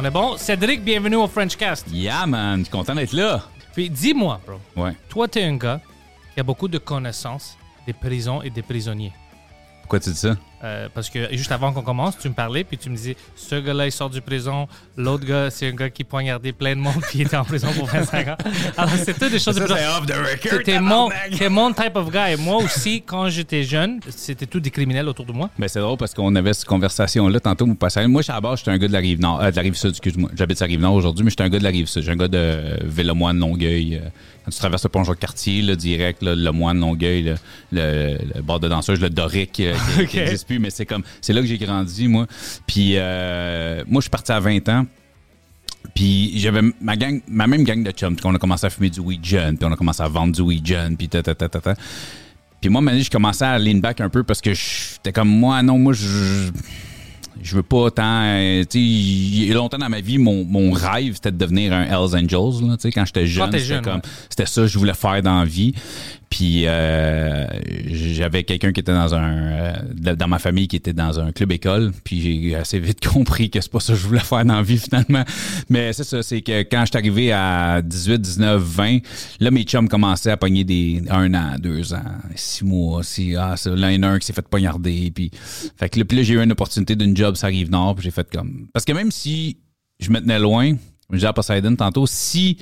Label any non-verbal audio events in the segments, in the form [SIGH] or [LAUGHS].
On est bon? Cédric, bienvenue au Frenchcast. Yeah, man, je suis content d'être là. Puis dis-moi, bro. Ouais. Toi, t'es un gars qui a beaucoup de connaissances des prisons et des prisonniers. Pourquoi tu dis ça? Euh, parce que juste avant qu'on commence, tu me parlais, puis tu me disais, ce gars-là, il sort du prison. L'autre gars, c'est un gars qui poignardait plein de monde, [LAUGHS] puis il était en prison pour 25 ans. Alors, c'est tout des choses de off the record. T'es mon, mon type of guy. Moi aussi, quand j'étais jeune, c'était tout des criminels autour de moi. Ben, c'est drôle parce qu'on avait cette conversation-là tantôt. Moi, passé. moi, je suis à la base, j'étais un gars de la rive nord, euh, de la rive sud, excuse-moi. J'habite à la rive nord aujourd'hui, mais j'étais un gars de la rive sud. J'ai un gars de euh, Villemoine, Longueuil. euh, quand tu traverses le pont Jacques-Cartier, là, direct, là, le Moine, Longueuil, là, le, le bord de danseuse, le Doric, euh, qui- qui [LAUGHS] Ok. n'existe plus, mais c'est comme, c'est là que j'ai grandi, moi. Puis, euh, moi, je suis parti à 20 ans. Puis j'avais ma gang, ma même gang de chums. On a commencé à fumer du weed jeune, puis on a commencé à vendre du weed jeune, puis ta ta ta ta ta. Puis moi, je commençais à lean back un peu parce que j'étais comme moi, non, moi, je je veux pas tant. euh, tu sais, il y a longtemps dans ma vie, mon, mon rêve, c'était de devenir un Hells Angels. Là, tu sais, quand j'étais jeune, c'était ouais. ça que je voulais faire dans la vie. Puis euh, j'avais quelqu'un qui était dans un euh, dans ma famille qui était dans un club école. Puis j'ai assez vite [LAUGHS] compris que c'est pas ça que je voulais faire dans la vie finalement. Mais c'est ça, c'est que quand je suis arrivé à 18, 19, 20, là mes chums commençaient à pogner des un an, deux ans, six mois, si ah ça, là un qui s'est fait poignarder. Puis fait que là, puis là, j'ai eu une opportunité d'une job, ça arrive nord. Puis j'ai fait comme parce que même si je me tenais loin, je disais à Poseidon tantôt, si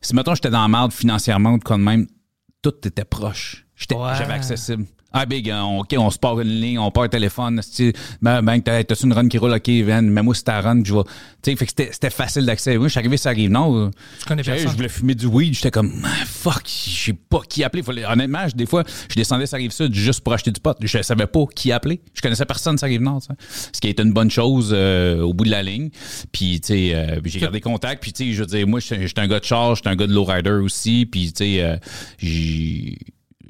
si mettons j'étais dans la merde financièrement ou de de même, tout était proche. J'étais- Ouais. J'avais accessible. Ah, big, hein, OK, on se part une ligne, on part un téléphone. Ben, ben, t'as- t'as-tu une run qui roule? OK, Van, mais moi, c'est ta run, je sais, fait que c'était- c'était facile d'accès. Moi, je suis arrivé sur la rive nord. Tu connais personne. Je voulais fumer du weed. J'étais comme, Ah, fuck, je sais pas qui appeler. Fallait- honnêtement, je- des fois, je descendais sur la rive sud juste pour acheter du pot. Je savais pas qui appeler. Je connaissais personne sur la rive nord. tu sais. Ce qui a été une bonne chose euh, au bout de la ligne. Puis, tu sais, euh, j'ai gardé contact. Puis, tu sais, je veux dire, moi, j'étais un gars de charge, j'étais un gars de lowrider aussi. Puis, tu sais, euh, j'ai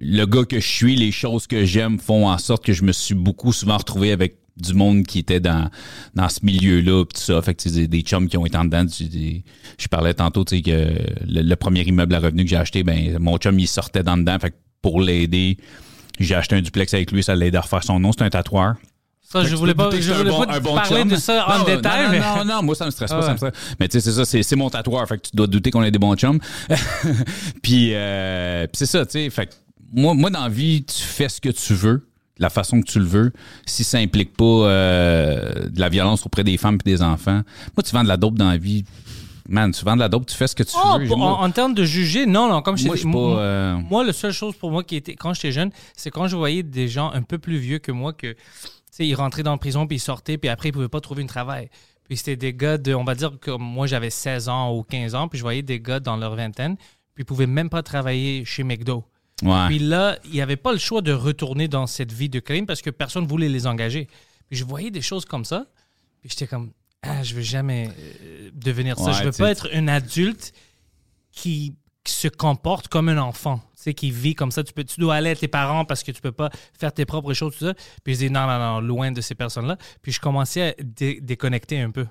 le gars que je suis, les choses que j'aime font en sorte que je me suis beaucoup souvent retrouvé avec du monde qui était dans, dans ce milieu-là, tout ça. Fait que, tu sais, des, des chums qui ont été en dedans. tu des- je parlais tantôt, tu sais, que le, le premier immeuble à revenu que j'ai acheté, ben, mon chum, il sortait dans dedans. Fait que pour l'aider, j'ai acheté un duplex avec lui, ça l'aide à refaire son nom. C'est un tatoueur. Ça, je voulais pas, je voulais bon- pas bon parler chum. de ça en Non, détail, non, mais. Non, moi, ça me stresse pas, ça me stresse. Mais tu sais, c'est ça, c'est mon tatoueur. Fait que tu dois te douter qu'on est des bons chums. [LAUGHS] puis, euh, puis c'est ça, tu sais. Fait que moi, moi, dans la vie, tu fais ce que tu veux, de la façon que tu le veux. Si ça implique pas euh, de la violence auprès des femmes et des enfants. Moi, tu vends de la dope dans la vie. Man, tu vends de la dope, tu fais ce que tu Oh, veux. pour- Moi- en, en termes de juger, non, non, comme je Moi, dit, suis pas, moi, euh, moi, la seule chose pour moi qui était, quand j'étais jeune, c'est quand je voyais des gens un peu plus vieux que moi que, tu sais, ils rentraient dans la prison, puis ils sortaient, puis après, ils pouvaient pas trouver un travail. Puis c'était des gars de, on va dire que moi, j'avais 16 ans ou 15 ans, puis je voyais des gars dans leur vingtaine, puis ils pouvaient même pas travailler chez McDo. Ouais. Puis là, il n'y avait pas le choix de retourner dans cette vie de crime parce que personne voulait les engager. Puis je voyais des choses comme ça. Puis j'étais comme, ah, je veux jamais euh, devenir ça. Ouais, je veux pas être un adulte qui, qui se comporte comme un enfant. Tu sais, qui vit comme ça. Tu, peux, tu dois aller à tes parents parce que tu peux pas faire tes propres choses, tout ça. Puis je dis, non, non, non, loin de ces personnes-là. Puis je commençais à dé- déconnecter un peu.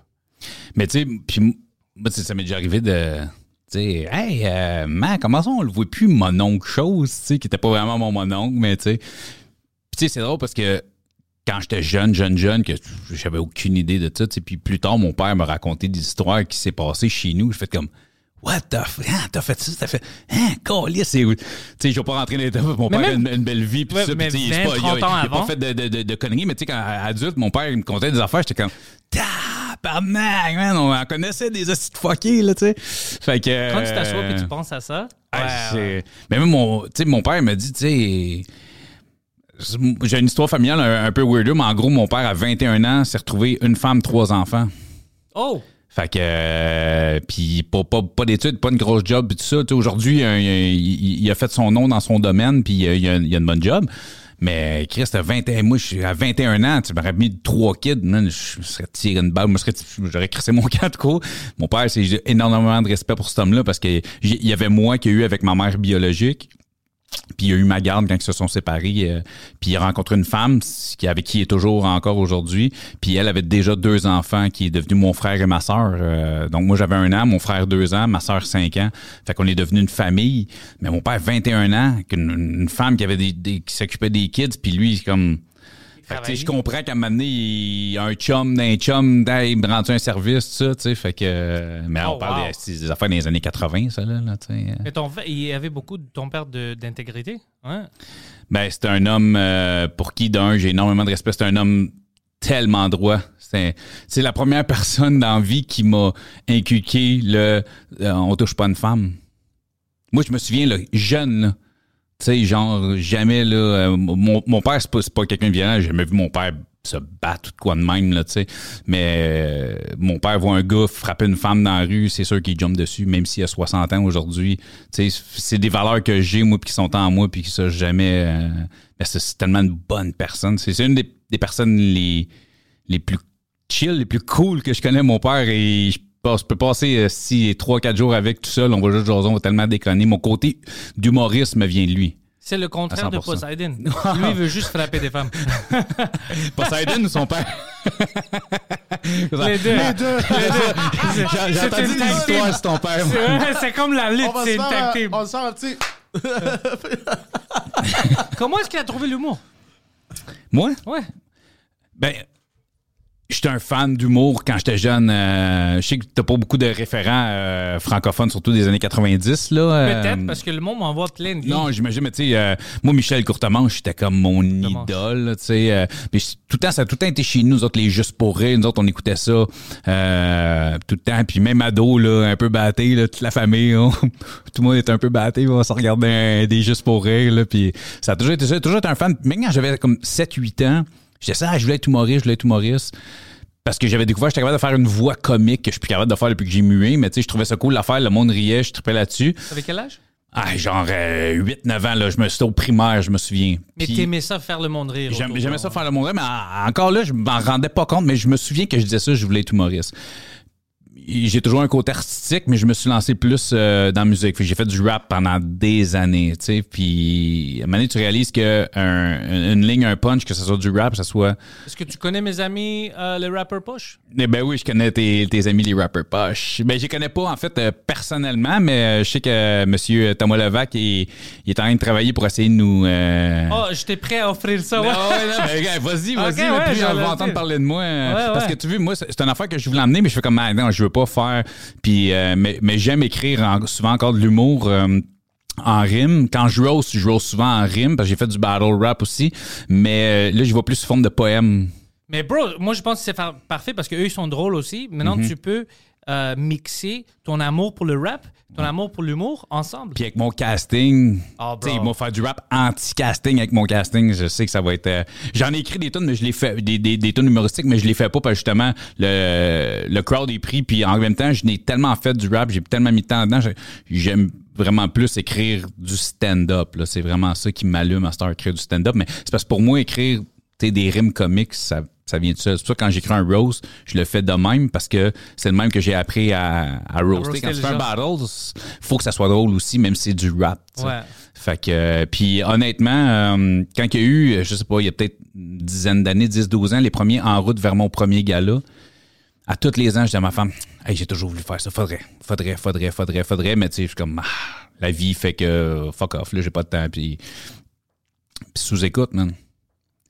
Mais tu sais, puis moi, ça m'est déjà arrivé de. Sais, hey, euh, man, comment ça, on le voit plus, mon oncle chose, tu sais, qui était pas vraiment mon mononcle, mais tu sais. Puis tu sais, c'est drôle parce que quand j'étais jeune, jeune, jeune, que j'avais aucune idée de ça, tu sais, puis plus tard, mon père m'a raconté des histoires qui s'est passées chez nous. Je fais comme, What the fuck? Hein, t'as fait ça? T'as fait. Hein, c'est. Tu sais, je vais pas rentrer dans les. Mon Mais père a une, une belle vie. Pis Ouais, ça, pis tu sais, c'est 20, pas- il a- 30 ans il a avant. pas fait de, de, de, de conneries, mais tu sais, quand adulte, mon père, il me contait des affaires, j'étais comme. Tabarnak, man, on en connaissait des hosties de fuckés, là, tu sais. Fait que. Quand tu t'assois et euh, tu penses à ça, ah, ouais. Mais même mon, mon père m'a dit, tu sais, j'ai une histoire familiale un, un peu weirdo, mais en gros, mon père, à 21 ans, s'est retrouvé une femme, trois enfants. Oh! Fait que, euh, puis pas, pas, pas d'études, pas une grosse job, puis tout ça. Aujourd'hui, euh, il, il a fait son nom dans son domaine, puis euh, il a, il a une bonne job. Mais Chris, à 21, moi, à 21 ans, tu m'aurais mis trois kids, man, je serais tiré une balle, j'aurais crissé mon camp de cours. Mon père, c'est énormément de respect pour cet homme-là parce que j'ai- il y avait moi qui a eu avec ma mère biologique. Puis il a eu ma garde quand ils se sont séparés. euh, puis il a rencontré une femme qui, avec qui il est toujours encore aujourd'hui. Puis elle avait déjà deux enfants qui est devenu mon frère et ma sœur. Euh, donc moi j'avais un an, mon frère deux ans, ma sœur cinq ans. Fait qu'on est devenu une famille. Mais mon père 21 ans, une, femme qui avait des, des- qui s'occupait des kids. Puis lui comme je comprends qu'à un moment donné, il y a un chum d'un chum, il me rend un service, tout ça, tu sais, fait que... Mais Oh, on parle wow. des, affaires des années 80, ça, là, là, tu sais. Mais ton il y avait beaucoup de ton père de- d'intégrité. Hein? Ben, c'est un homme euh, pour qui, d'un, j'ai énormément de respect. C'est un homme tellement droit. C'est c'est la première personne dans la vie qui m'a inculqué le euh, on touche pas une femme. Moi, je me souviens, là, jeune, là, tu sais, genre, jamais, là, euh, mon, mon père, c'est pas, pas quelqu'un de violent. J'ai jamais vu mon père se battre ou quoi de même, là, tu sais. Mais euh, mon père voit un gars frapper une femme dans la rue, c'est sûr qu'il jump dessus, même s'il a 60 ans aujourd'hui. Tu sais, c'est des valeurs que j'ai, moi, puis qui sont en moi, puis que ça, jamais... euh, c'est tellement une bonne personne. C'est une des, des personnes les, les plus chill, les plus cool que je connais, mon père, et je passe- je peux passer euh, si 3-4 jours avec tout seul, on va juste jaser, on va tellement déconner. Mon côté d'humorisme vient de lui. C'est le contraire de 100%. Poseidon. Lui, il veut juste frapper des femmes. [LAUGHS] Poseidon ou son père? [LAUGHS] Les deux. Les deux. [LAUGHS] J'ai entendu une des histoires sur ton père. moi. C'est c'est comme la lutte, c'est une tag team. on un petit... Comment est-ce qu'il a trouvé l'humour? Moi? Ouais. Ben, j'étais un fan d'humour quand j'étais jeune. Euh, je sais que t'as pas beaucoup de référents euh, francophones, surtout des années 90. là. euh, Peut-être parce que le monde m'envoie plein de Non, j'imagine, mais tu sais, euh, moi, Michel Courtemanche, j'étais comme mon Courtemanche. idole, tu sais. euh, tout le temps, ça a tout le temps été chez nous, nous autres, les Juste pour rire. Nous autres, on écoutait ça euh, tout le temps. Puis même ado, là, un peu batté, là, toute la famille, on- [LAUGHS] tout le monde était un peu batté. On se regardait des Juste pour rire, là. Puis ça a toujours été ça. J'ai toujours été un fan. Même quand j'avais comme 7-8 ans, j'étais ça, ah, je voulais être humoriste, je voulais être humoriste. Parce que j'avais découvert que j'étais capable de faire une voix comique que je suis plus capable de faire depuis que j'ai mué. Mais tu sais, je trouvais ça cool à faire. Le monde riait, je tripais là-dessus. Avec quel âge? Ah, genre 8-9 ans, là, je me suis au primaire, je me souviens. Mais Puis, t'aimais ça faire le monde rire. J'aimais ça faire le monde, mais en- encore là, je m'en rendais pas compte, mais je me souviens que je disais ça, je voulais être humoriste. J'ai toujours un côté artistique, mais je me suis lancé plus euh, dans la musique. J'ai fait du rap pendant des années, tu sais. Puis, à un moment donné, tu réalises que un- une ligne, un punch, que ce soit du rap, que ce soit Est-ce que tu connais mes amis, euh, les rappers push? eh ben oui, je connais tes, tes amis les rappers poches. Ben je les connais pas en fait euh, personnellement, mais euh, je sais que euh, Monsieur Thomas Levac il, il est en train de travailler pour essayer de nous. euh, Oh, j'étais prêt à offrir ça. ouais. non, vas-y, [LAUGHS] vas-y, Ok, là, ouais, puis on va entendre parler de moi. Ouais, Parce que tu vois, moi, c'est c'est une affaire que je voulais emmener, mais je fais comme, ah, non, je veux pas faire. Puis, euh, mais, mais j'aime écrire en- souvent encore de l'humour. euh, en rime. Quand je roast, je roast souvent en rime parce que j'ai fait du battle rap aussi. Mais euh, là, je vois plus sous forme de poème. Mais bro, moi je pense que c'est fa- parfait parce qu'eux ils sont drôles aussi. Maintenant Mhm. tu peux euh, mixer ton amour pour le rap, ton amour pour l'humour ensemble. Puis avec mon casting, Oh, tu sais, ils vont faire du rap anti-casting avec mon casting. Je sais que ça va être. euh, J'en ai écrit des tonnes, mais je les fais des, des, des tonnes humoristiques, mais je les fais pas parce que justement le le crowd est pris. Puis en même temps, je n'ai tellement fait du rap, j'ai tellement mis de temps dedans. J'aime vraiment plus écrire du stand-up. C'est vraiment ça qui m'allume à cette heure, écrire du stand-up. Mais c'est parce que pour moi, écrire sais, des rimes comiques, ça, ça vient de ça. C'est pour ça quand j'écris un roast, je le fais de même parce que c'est le même que j'ai appris à, à roaster. Quand tu fais un battle, faut que ça soit drôle aussi, même si c'est du rap. Ouais. Fait que, euh, puis honnêtement, euh, quand il y a eu, euh, je sais pas, il y a peut-être une dizaine d'années, 10-12 ans, les premiers en route vers mon premier gala, à tous les ans, je dis à ma femme, hey, j'ai toujours voulu faire ça, faudrait, faudrait, faudrait, faudrait, faudrait, mais tu sais, je suis comme, ah, la vie fait que, fuck off, là, j'ai pas de temps, puis, puis sous-écoute, man.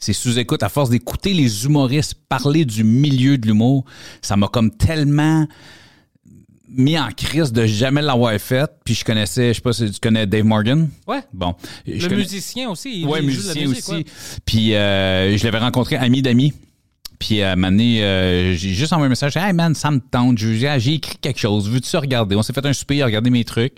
C'est sous-écoute. À force d'écouter les humoristes parler du milieu de l'humour, ça m'a comme tellement mis en crise de jamais l'avoir fait. Puis je connaissais, je sais pas si tu connais Dave Morgan. Ouais. Bon. Je Le connais- musicien aussi. Il, Ouais, il joue de la musicien musique, aussi. ouais. Puis euh, je l'avais rencontré ami d'amis. Puis à un moment donné, euh, j'ai juste envoyé un message. Hey man, ça me tente. J'ai écrit quelque chose. Veux-tu ça regarder? On s'est fait un souper, il a regardé mes trucs.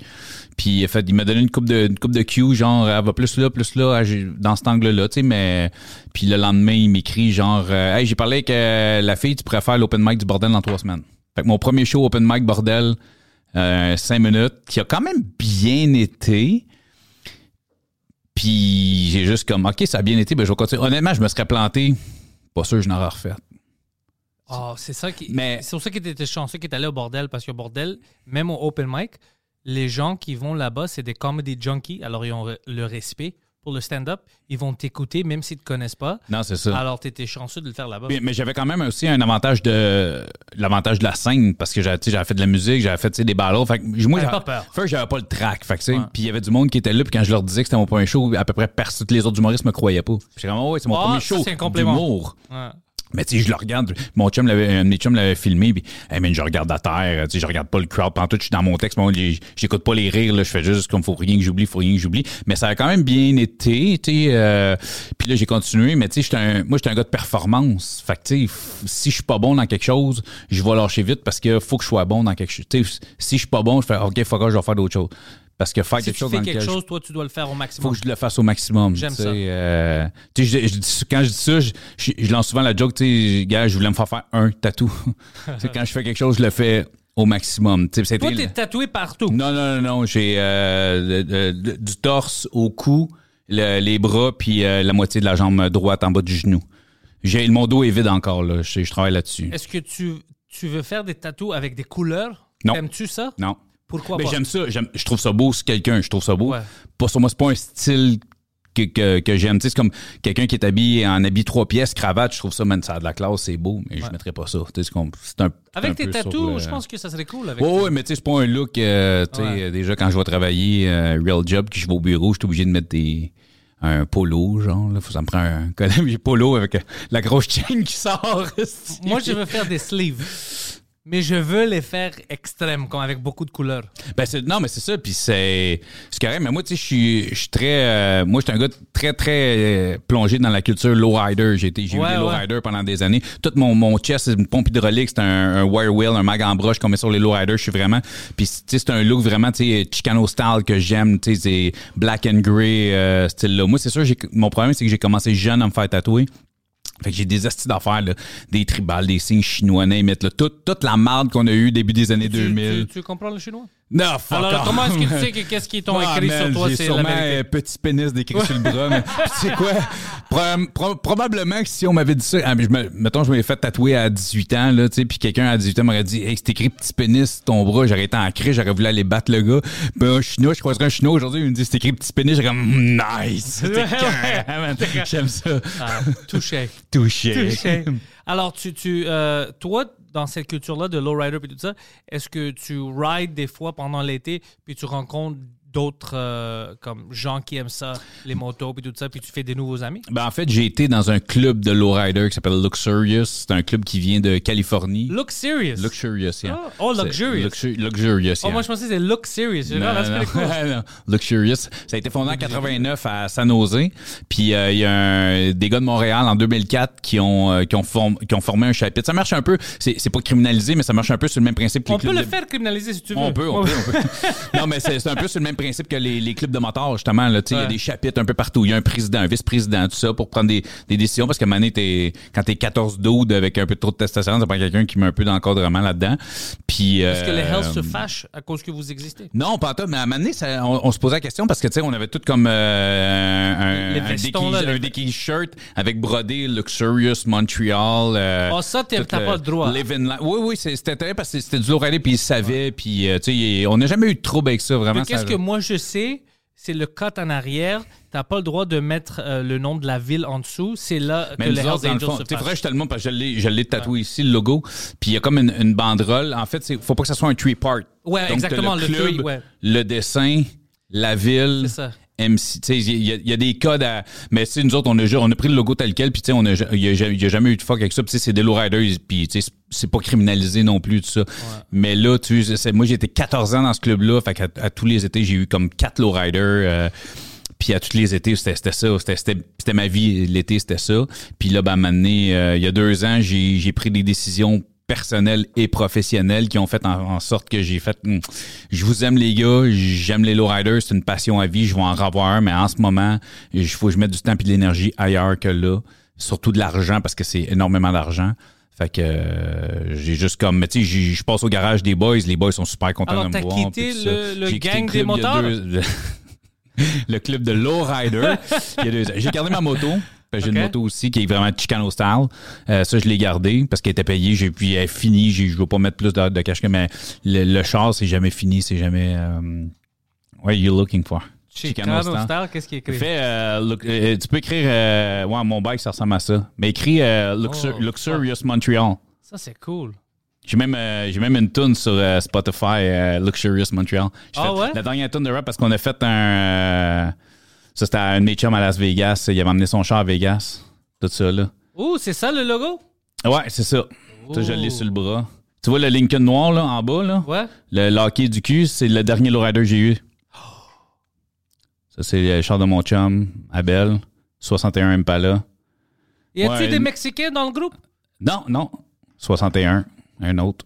Puis il, m'a donné une coupe de une coupe de cue, genre elle va plus là, plus là, dans cet angle-là, mais puis le lendemain, il m'écrit genre euh, Hey, j'ai parlé avec euh, la fille, tu faire l'open mic du bordel dans trois semaines. Fait que mon premier show open mic bordel, cinq minutes, qui a quand même bien été. Puis j'ai juste comme, OK, ça a bien été, ben je vais continuer. Honnêtement, je me serais planté. Pas sûr que je n'aurais refait. Ah, c'est ça qui. Mais- C'est pour ça que tu étais chanceux que tu allé au bordel, parce que bordel, même au open mic, les gens qui vont là-bas, c'est des comedy junkies, alors ils ont le respect pour le stand-up. Ils vont t'écouter, même s'ils ne te connaissent pas. Non, c'est ça. Alors, tu étais chanceux de le faire là-bas. Mais, mais j'avais quand même aussi un avantage de l'avantage de la scène parce que j'avais fait de la musique, j'avais fait des battles. Fait que moi, j'avais- pas peur. First, j'avais pas le track. Fait. Puis il y avait du monde qui était là, puis quand je leur disais que c'était mon premier show, à peu près personne, tous les autres humoristes me croyaient pas. J'étais comme, oh, ouais, c'est mon Ah, premier show c'est un compliment. d'humour. Ouais. Mais tu sais, je le regarde. Mon chum l'avait, mes chums l'avait filmé. Puis, hey, man, je regarde à terre. Tu sais, je regarde pas le crowd. Pendant tout, je suis dans mon texte. Les- j'écoute pas les rires. Là, je fais juste comme faut rien que j'oublie, faut rien que j'oublie. Mais ça a quand même bien été. Tu sais, euh, puis là, j'ai continué. Mais tu sais, un- moi, j'étais un gars de performance. Fait que tu sais, si je suis pas bon dans quelque chose, je vais lâcher vite parce que faut que je sois bon dans quelque chose. Tu sais, si je suis pas bon, je fais OK, fuck, off, je vais faire d'autres choses. Parce que faire Si quelque tu chose fais dans quelque je chose, toi, tu dois le faire au faut maximum. que je le fasse au maximum. J'aime ça. euh, je- je quand je dis ça, je, lance souvent la joke, tu sais, gars, je voulais me faire faire un tatou. [LAUGHS] Quand je fais quelque chose, je le fais au maximum. Tu sais, c'était- Toi, t'es tatoué partout. non, non, non, non, j'ai euh, du torse au cou, le- les bras, puis euh, la moitié de la jambe droite en bas du genou. Mon dos est vide encore, là. Je, je travaille là-dessus. Est-ce que tu, tu veux faire des tatous avec des couleurs? Non. Aimes-tu ça? Non. Pourquoi Mais pas? j'aime ça. Je trouve ça beau sur quelqu'un. Je trouve ça beau. Ouais. Pas sur moi, c'est pas un style que, que, que j'aime. C'est comme quelqu'un qui est habillé en habit trois pièces, cravate. Je trouve ça, man, ça a de la classe, c'est beau, mais je mettrais pas ça. C'est c'est un, c'est Avec un tes tatous, le- je pense que ça serait cool. Avec Ouais, ouais, mais tu sais, c'est pas un look, euh, tu sais, Ouais. déjà quand je vais travailler, euh, real job, que je vais au bureau, je suis obligé de mettre des, un polo, genre, là, faut, ça me prend un [LAUGHS] collant, polo avec euh, la grosse chaîne qui sort. Moi, je veux faire des sleeves. Mais je veux les faire extrêmes, comme avec beaucoup de couleurs. Ben c'est non mais c'est ça puis c'est c'est correct mais moi tu sais je suis je suis très euh, moi j'étais un gars très très euh, plongé dans la culture lowrider j'ai été j'ai Ouais, eu des ouais. lowriders pendant des années tout mon mon chest c'est une pompe hydraulique c'est un, un wire wheel un mag en broche qu'on met sur les lowriders je suis vraiment puis tu sais c'est un look vraiment tu sais Chicano style que j'aime tu sais c'est black and gray euh, style là moi c'est sûr j'ai mon problème c'est que j'ai commencé jeune à me faire tatouer fait que j'ai des astuces d'affaires, là, des tribales, des signes chinois, mettre là, toute, toute la marde qu'on a eue début des années Tu, 2000. tu- tu comprends le chinois? Non, fuck Alors, off. comment est-ce que tu sais [LAUGHS] que qu'est-ce qu'ils t'ont Ah, écrit man, sur toi, c'est sûrement un petit pénis décrit sur le [LAUGHS] bras. mais tu sais quoi? Pro- pro- probablement que si on m'avait dit ça, ah, mais je me, mettons, je m'avais fait tatouer à 18 ans, là, tu sais, puis quelqu'un à 18 ans m'aurait dit, hey, c'est écrit petit pénis sur ton bras, j'aurais été en j'aurais voulu aller battre le gars. Ben, un chinois, je croiserais un chinois aujourd'hui, il me dit, c'est écrit petit pénis, j'ai comme, Mm, nice! [LAUGHS] Man. J'aime ça. Ah, touché. Touché. Touché. Alors, tu, tu, euh, toi, dans cette culture-là de lowrider et tout ça, est-ce que tu rides des fois pendant l'été, puis tu rencontres d'autres euh, comme gens qui aiment ça, les motos et tout ça, puis tu fais des nouveaux amis? Ben, en fait, j'ai été dans un club de lowrider qui s'appelle Luxurious. C'est un club qui vient de Californie. Look serious. Luxurious, yeah. Ah, oh, luxurious. luxu- luxurious, Oh, moi, je pensais que c'était dit, Non, ah, non, [LAUGHS] non. Luxurious. Ça a été fondé en 89 à San Jose. Puis euh, il y a un- des gars de Montréal en 2004 qui ont euh, qui ont, form- qui ont formé un chapitre. Ça marche un peu. C'est pas criminalisé, mais ça marche un peu sur le même principe que les On peut le de- faire criminaliser si tu veux. on peut, on Ouais. peut, on peut. [LAUGHS] Non, mais c'est un peu sur le même principe que les, les clubs de motards, justement. Il y a des chapitres un peu partout. Il y a un président, un vice-président, tout ça, pour prendre des, des décisions. Parce que Mané, t'es, quand t'es 14 doudes avec un peu trop de testostérone, ça prend quelqu'un qui met un peu d'encadrement là-dedans. Puis, Est-ce que les euh, Hells se fâchent à cause que vous existez? non, pas tout, mais à ça- on, on se posait la question parce que, tu sais, on avait tout comme euh, un, un, vestons, déguis- là, un les- déguis shirt avec brodé Luxurious Montreal. euh, Ah, ça, t'as pas le droit. Oui, oui, c'était intéressant parce que c'était du lourd puis il savait, puis, euh, tu sais, on n'a jamais eu de trouble avec ça, vraiment. Qu'est-ce que moi je sais, c'est le cut en arrière. T'as pas le droit de mettre euh, le nom de la ville en dessous. C'est là que les Hells Angels se faudrait que je te le montre parce que je l'ai, tatoué ici, le logo. Puis il y a comme une, une banderole. En fait, il faut pas que ça soit un three part. Ouais, Donc, exactement, le club, three, ouais. le dessin, la ville, C'est ça. MC. Tu sais, il y, y a des codes à. Mais tu sais, nous autres, on a, on a pris le logo tel quel, puis tu sais, on a, il y a, jamais eu de fuck avec ça. Puis c'est des lowriders, puis tu sais, c'est- pas criminalisé non plus, tout ça. Mais là, tu sais, moi, été 14 ans dans ce club-là, fait qu'à à tous les étés, j'ai eu comme quatre lowriders. euh, puis à tous les étés, c'était c'était ça. C'était- ma vie, l'été, c'était ça. Puis là, ben, à un moment donné, euh, il y a deux ans, j'ai j'ai pris des décisions personnelles et professionnelles qui ont fait en, en sorte que j'ai fait Hum, je vous aime les gars, j'aime les lowriders, c'est une passion à vie, je vais en revoir un, mais en ce moment, il faut que je mette du temps et de l'énergie ailleurs que là. Surtout de l'argent parce que c'est énormément d'argent. Fait que euh, j'ai juste comme, mais tu sais, je passe au garage des boys, les boys sont super contents Alors, de me voir. quitté le- le J'ai quitté gang des motards? [LAUGHS] le club de lowrider. J'ai gardé ma moto. J'ai une moto aussi qui est vraiment Chicano style. Euh, ça, je l'ai gardé parce qu'elle était payée. J'ai puis elle est finie. Je ne veux pas mettre plus de, de cash que mais le, le char, c'est jamais fini. C'est jamais. Euh, what are you looking for? Chicano Style, qu'est-ce qu'il écrit? Euh, look- euh, tu peux écrire. Euh, ouais, mon bike, ça ressemble à ça. Mais écris Luxur- Oh, Luxurious Montreal. Ça, c'est cool. J'ai même, j'ai même une tune sur Spotify, Luxurious Montreal. Ah fait ouais? La dernière tune de rap parce qu'on a fait un. Ça, c'était un de mes chums à Las Vegas. Il avait amené son char à Vegas. Tout ça, là. Ouh, c'est ça le logo? Ouais, c'est ça. Ça, je l'ai sur le bras. Tu vois le Lincoln noir, là, en bas, là? Ouais. Le locker du cul, c'est le dernier lowrider que j'ai eu. Ça, c'est le char de mon chum, Abel. 61 Impala. Y Ouais, des Mexicains dans le groupe? Non, non. 61. Un autre.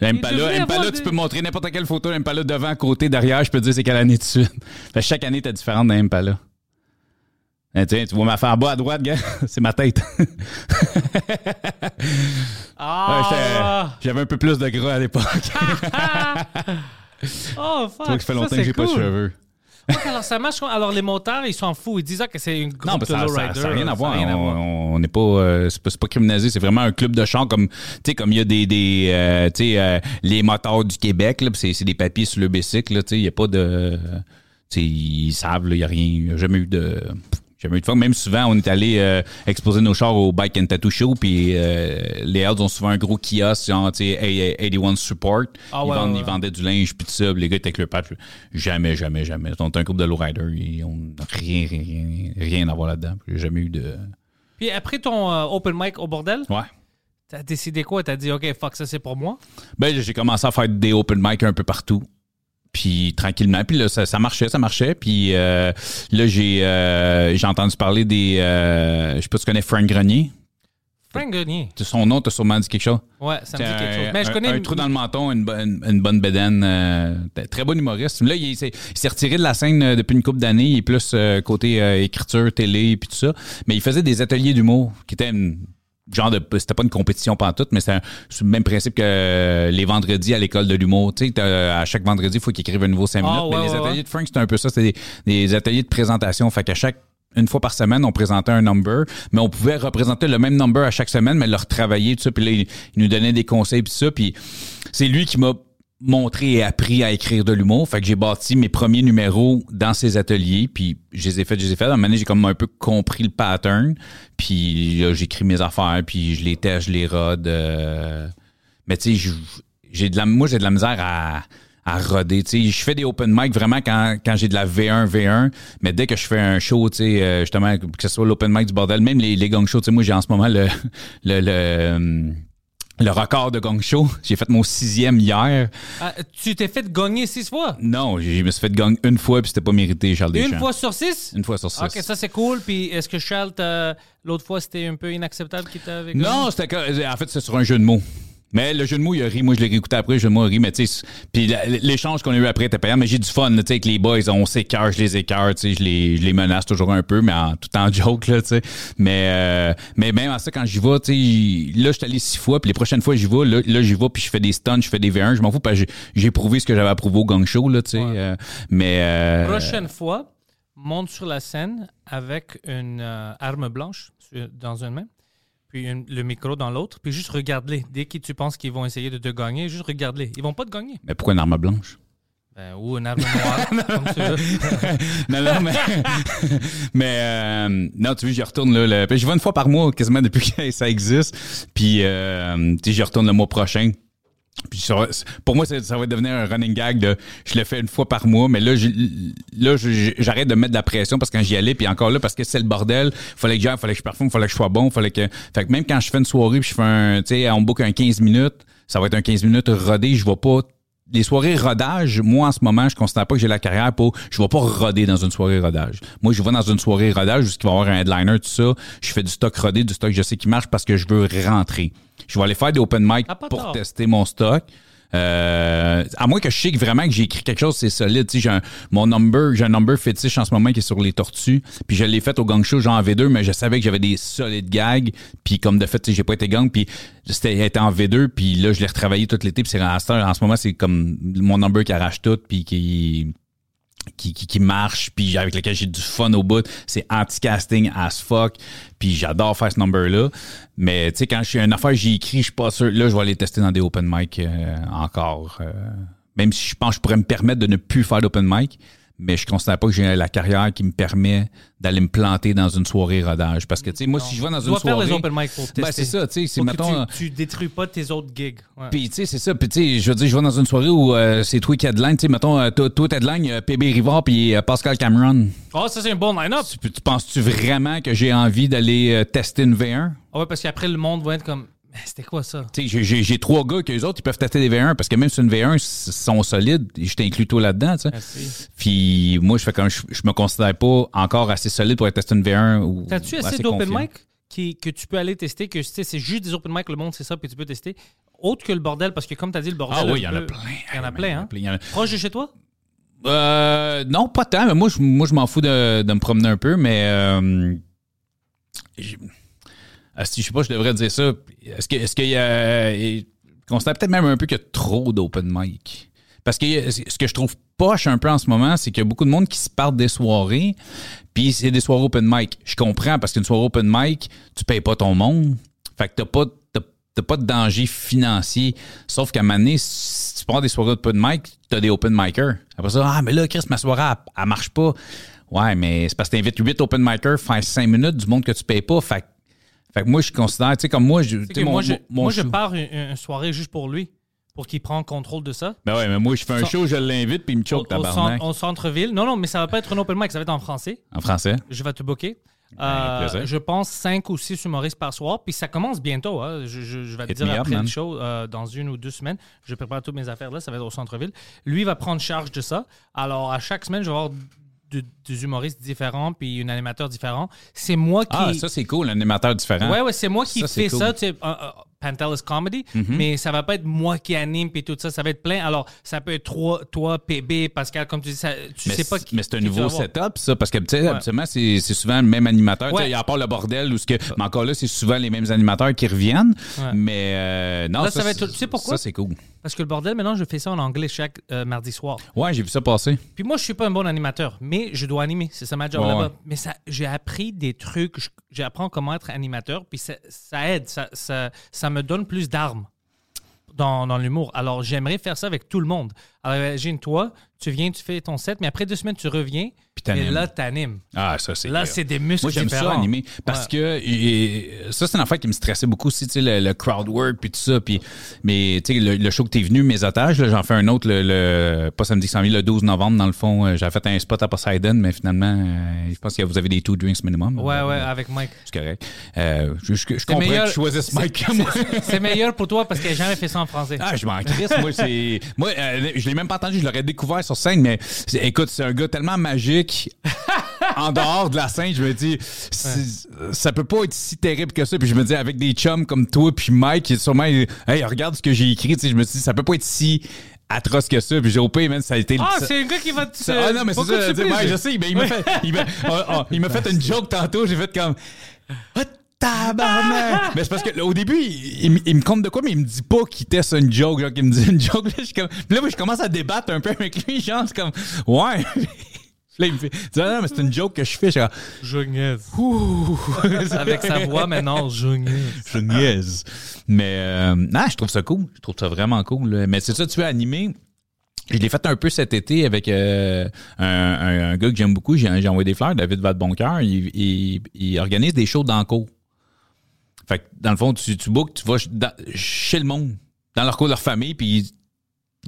Impala, Impala des- tu peux montrer n'importe quelle photo d'Impala devant, côté, derrière. Je peux te dire c'est quelle année de suite. Fait chaque année, t'es différente d'un Impala. Eh, tiens, tu vois ma en bas à droite, gars? [LAUGHS] C'est ma tête. [LAUGHS] Ouais, Ah! J'avais un peu plus de gras à l'époque. [LAUGHS] oh, fuck. Tu vois que ça fait longtemps ça, que j'ai pas de cheveux. Alors, ça marche. Alors, les motards, ils s'en foutent. Ils disent ah, que c'est une groupe Non, de ça lowriders. n'a rien à voir. on n'est pas, euh, c'est pas, pas criminalisé. C'est vraiment un club de chant comme, tu sais, comme il y a des, des euh, tu sais, euh, les motards du Québec, là, c'est, des papiers sur le bicycle, tu sais, il n'y a pas de, tu sais, ils savent, il n'y a rien, il y a jamais eu de, jamais eu de fun. Même souvent, on est allé euh, exposer nos chars au Bike and Tattoo Show, puis euh, les Hells ont souvent un gros kiosque, genre, tu sais, 81 Support. Ah ils, ouais, vendent- ouais, ils ouais. vendaient du linge, puis tout ça, les gars étaient avec le pape. Jamais, jamais, jamais. On est un groupe de lowriders, et on n'a rien, rien, rien, rien à voir là-dedans. J'ai jamais eu de... Puis après ton euh, open mic au bordel, Ouais. t'as décidé quoi? T'as dit, OK, fuck, ça c'est pour moi? Ben, j'ai commencé à faire des open mic un peu partout. Puis tranquillement, puis là, ça, ça marchait, ça marchait. Puis euh, là, j'ai euh, j'ai entendu parler des... euh, je sais pas si tu connais Frank Grenier. Frank Grenier. Son nom, t'as sûrement dit quelque chose. Ouais, ça me dit quelque chose. Mais je connais. un, trou dans le menton, une, bonne- une bonne euh, très bon humoriste. Là, il, s'est- retiré de la scène depuis une couple d'années. Il est plus euh, côté euh, écriture, télé, puis tout ça. Mais il faisait des ateliers d'humour qui étaient une- genre de c'était pas une compétition pantoute mais c'est le même principe que les vendredis à l'école de l'humour tu sais à chaque vendredi il faut qu'il écrive un nouveau 5 Ah, minutes ouais, mais les ouais, ateliers ouais. de Frank c'était un peu ça c'était des, des ateliers de présentation fait qu'à chaque une fois par semaine, on présentait un number, mais on pouvait représenter le même number à chaque semaine, mais le retravailler, tout ça. Puis là, il, il nous donnait des conseils, puis ça. Puis c'est lui qui m'a montré et appris à écrire de l'humour. Fait que j'ai bâti mes premiers numéros dans ces ateliers, puis je les ai faits, je les ai faits. À un moment j'ai comme un peu compris le pattern, puis là, j'écris mes affaires, puis je les teste, je les rode. euh, Mais tu sais, j'ai de la, moi, j'ai de la misère à à roder. Tu sais, je fais des open mic vraiment quand, quand j'ai de la V1, V1, mais dès que je fais un show, tu sais, euh, justement, que ce soit l'open mic du bordel, même les, les gong shows, tu sais, moi, j'ai en ce moment le, le, le, hum, le record de gong show. J'ai fait mon sixième hier. Ah, tu t'es fait gagner six fois? Non, je me suis fait gong une fois, puis c'était pas mérité, Charles Deschamps. Une fois sur six? Une fois sur six. Ok, ça c'est cool. Puis est-ce que Charles, l'autre fois, c'était un peu inacceptable qu'il t'avait Non, c'était en fait c'est sur un jeu de mots. Mais le jeu de mots, il a ri. Moi, je l'ai réécouté après, le jeu de mots a ri. Mais tu sais, puis l'échange qu'on a eu après était payant. Mais j'ai du fun, tu sais, avec les boys. On s'écœure, je les écœure, tu sais, je les, je les menace toujours un peu, mais en tout en [LAUGHS] joke, là, tu sais. Mais, euh, mais même à ça, quand j'y vais, tu sais, là, je suis allé six fois, puis les prochaines fois, j'y vais, là, là j'y vais, puis je fais des stunts, je fais des V1. Je m'en fous, parce que j'ai- j'ai prouvé ce que j'avais approuvé au gang show, là, tu sais. euh, mais. euh, Prochaine fois, monte sur la scène avec une euh, arme blanche sur- dans une main, puis une- le micro dans l'autre, puis juste regarde-les. Dès que tu penses qu'ils vont essayer de te gagner, juste regarde-les. Ils vont pas te gagner. Mais pourquoi une arme blanche? Ben, ou une arme noire, [LAUGHS] comme tu veux. [LAUGHS] non, non, mais. [LAUGHS] mais euh, non, tu vois, j'y retourne là. le- je vais une fois par mois quasiment depuis que ça existe. Puis, euh, tu sais, j'y retourne le mois prochain. Puis ça- pour moi, ça, va devenir un running gag de je le fais une fois par mois, mais là, là j'arrête de mettre de la pression parce que quand j'y allais, puis encore là, parce que c'est le bordel, fallait que j'aille, fallait que je performe, fallait que je sois bon, fallait que. Fait que même quand je fais une soirée puis je fais un. Tu sais, on book un 15 minutes, ça va être un 15 minutes rodé, je vais pas. Les soirées rodage, moi en ce moment, je considère pas que j'ai la carrière pour. Je vais pas roder dans une soirée rodage. Moi, je vais dans une soirée rodage où il va y avoir un headliner, tout ça. Je fais du stock rodé, du stock je sais qui marche parce que je veux rentrer. Je vais aller faire des open mic Ah, pour tort. tester mon stock. Euh, à moins que je sais vraiment que j'ai écrit quelque chose, c'est solide. J'ai un, mon number, j'ai un number fétiche en ce moment qui est sur les tortues. Puis je l'ai fait au gang show genre en V2, mais je savais que j'avais des solides gags. Puis comme de fait, j'ai pas été gang. Puis c'était était en V2. Puis là, je l'ai retravaillé tout l'été. Puis c'est en, en ce moment, c'est comme mon number qui arrache tout. Puis qui qui, qui, qui marche, puis avec lequel j'ai du fun au bout. C'est anti-casting as fuck. Puis j'adore faire ce number-là. Mais tu sais, quand je suis une affaire, j'ai écrit, je suis pas sûr. Là, je vais aller tester dans des open mic euh, encore. euh, même si je pense que je pourrais me permettre de ne plus faire d'open mic. Mais je considère pas que j'ai la carrière qui me permet d'aller me planter dans une soirée rodage. Parce que, tu sais, moi, si je vais dans Tu une soirée... les open mic pour. Ben, c'est ça, tu sais, mettons... tu, tu détruis pas tes autres gigs. Ouais. Puis, tu sais, c'est ça. Puis, tu sais, je veux dire, je vais dans une soirée où euh, c'est toi qui headline. Tu sais, mettons, euh, toi, toi headline, euh, PB Rivard puis euh, Pascal Cameron. Oh, ça, c'est un bon line-up. Tu, tu penses-tu vraiment que j'ai envie d'aller euh, tester une V1? Ah ouais, parce qu'après, le monde va être comme. Mais C'était quoi ça? Tu sais, j'ai- trois gars qu'eux autres, ils peuvent tester des V1 parce que même si une V1, ils sont solides. Je t'inclus toi là-dedans. Merci. Puis, moi, je fais comme je, je me considère pas encore assez solide pour tester une V1. ou- T'as-tu assez d'open mic qui, que tu peux aller tester, que c'est juste des open mic, le monde, c'est ça, puis tu peux tester? Autre que le bordel, parce que comme tu as dit, le bordel. Ah oui, il y en a plein. Il y en a plein, hein? Il y en a- Proche de chez toi? Euh, non, pas tant. Mais moi, je, moi, je m'en fous de, de me promener un peu, mais euh, ah, si je sais pas, je devrais dire ça. Est-ce qu'il y a, constate peut-être même un peu qu'il y a trop d'open mic? Parce que euh, ce que je trouve poche un peu en ce moment, c'est qu'il y a beaucoup de monde qui se partent des soirées, puis c'est des soirées open mic. Je comprends parce qu'une soirée open mic, tu payes pas ton monde. Fait que t'as pas, pas de danger financier. Sauf qu'à un moment donné, si tu prends des soirées open mic, t'as des open micers. Après ça, ah, mais là, Chris, ma soirée, elle, elle marche pas. Ouais, mais c'est parce que t'invites 8 open micers, faire 5 minutes du monde que tu payes pas. Fait, que- fait que moi, je considère, tu sais, comme moi, je, mon, moi, je, mon moi, je pars une, une soirée juste pour lui, pour qu'il prenne contrôle de ça. Ben ouais, mais moi, je fais un show, je l'invite, puis il me Au, au tabarnak. centre- au centre-ville. Non, non, mais ça va pas être un open mic, ça va être en français. En français? Je vais te booker. Ben, Euh, je pense 5 ou 6 humoristes par soir. Puis ça commence bientôt. hein. Je, je- je vais te Hit dire up, après man. le show, euh, dans une ou deux semaines. Je prépare toutes mes affaires là. Ça va être au centre-ville. Lui va prendre charge de ça. Alors, à chaque semaine, je vais avoir de- des humoristes différents puis un animateur différent. C'est moi qui. Ah, ça, c'est cool, un animateur différent. Ouais, ouais, c'est moi qui Ça, fais cool. ça, tu sais, euh, Pantelis Comedy, mais ça va pas être moi qui anime puis tout ça, ça va être plein. Alors, ça peut être toi, toi PB, Pascal, comme tu dis, ça, tu mais sais pas qui. mais c'est un nouveau setup, ça, parce que, tu sais, habituellement, c'est c'est souvent le même animateur. Ouais. Tu sais, À part le bordel, ou ce que, mais encore là, c'est souvent les mêmes animateurs qui reviennent. Ouais. Mais euh, non, Là, ça va être- tu sais pourquoi? Ça, c'est cool. Parce que le bordel, maintenant, je fais ça en anglais chaque euh, mardi soir. Ouais, j'ai vu ça passer. Puis moi, je suis pas un bon animateur, mais je dois animer. C'est ça ma job Ouais, là-bas. ouais. Mais ça, j'ai appris des trucs. J'apprends comment être animateur, puis ça, ça aide. Ça, ça, ça me donne plus d'armes dans, dans l'humour. Alors, j'aimerais faire ça avec tout le monde. Alors, imagine, toi, tu viens, tu fais ton set, mais après deux semaines, tu reviens, Puis et là, t'animes. Ah, ça, c'est. Là, c'est des muscles Moi, j'aime ça animer. Parce Ouais. que et- ça, c'est une affaire qui me stressait beaucoup aussi, tu sais, le, le crowd work puis tout ça. Puis, mais, tu sais, le, le show que t'es venu, mes otages, là, j'en fais un autre, le, le- pas samedi 100 000, le 12 novembre, dans le fond. euh, J'avais fait un spot à Poseidon, mais finalement, euh, je pense que vous avez des two drinks minimum. Ouais, ouais, avec Mike. C'est correct. Euh, je, je, je comprends meilleur- que tu choisisses Mike comme moi. C'est meilleur pour toi parce qu'il n'a jamais fait ça en français. Ah, je m'en crisse, moi, c'est. Moi, je l'ai même pas entendu, je l'aurais découvert sur scène, mais écoute, c'est un gars tellement magique. [LAUGHS] en dehors de la scène, je me dis, ça peut pas être si terrible que ça. Puis je me dis, avec des chums comme toi, puis Mike, qui est sûrement, hey, regarde ce que j'ai écrit, tu sais, je me dis, ça peut pas être si atroce que ça. Puis j'ai pire, man, ça a été. Ah, c'est un gars qui va te. ça- ah non, mais c'est ça. surprises. ouais, je sais, mais il m'a [LAUGHS] fait, il m'a, ah, ah, il m'a fait une joke tantôt, j'ai fait comme. Ah, tabarnak! mais c'est parce que là, au début, il, il me- il me compte de quoi, mais il me dit pas qu'il teste une joke, genre qu'il me dit une joke. [LAUGHS] Là, je comme, là, moi, je commence à débattre un peu avec lui, genre, c'est comme, ouais. [LAUGHS] Là, il me fait, ah, non, mais c'est une joke que je fais. Je Je niaise. ouh. Avec sa voix maintenant, je niaise. Je niaise. Mais, euh, non, je trouve ça cool. Je trouve ça vraiment cool. là. Mais c'est ça, tu veux animer? Je l'ai fait un peu cet été avec euh, un, un- un gars que j'aime beaucoup. J'ai envoyé des fleurs, David Vadeboncoeur. Il, il, il organise des shows dans le cours. Fait que, dans le fond, tu, tu bookes, tu vas ch- dans- chez le monde. dans leur cours de leur famille, puis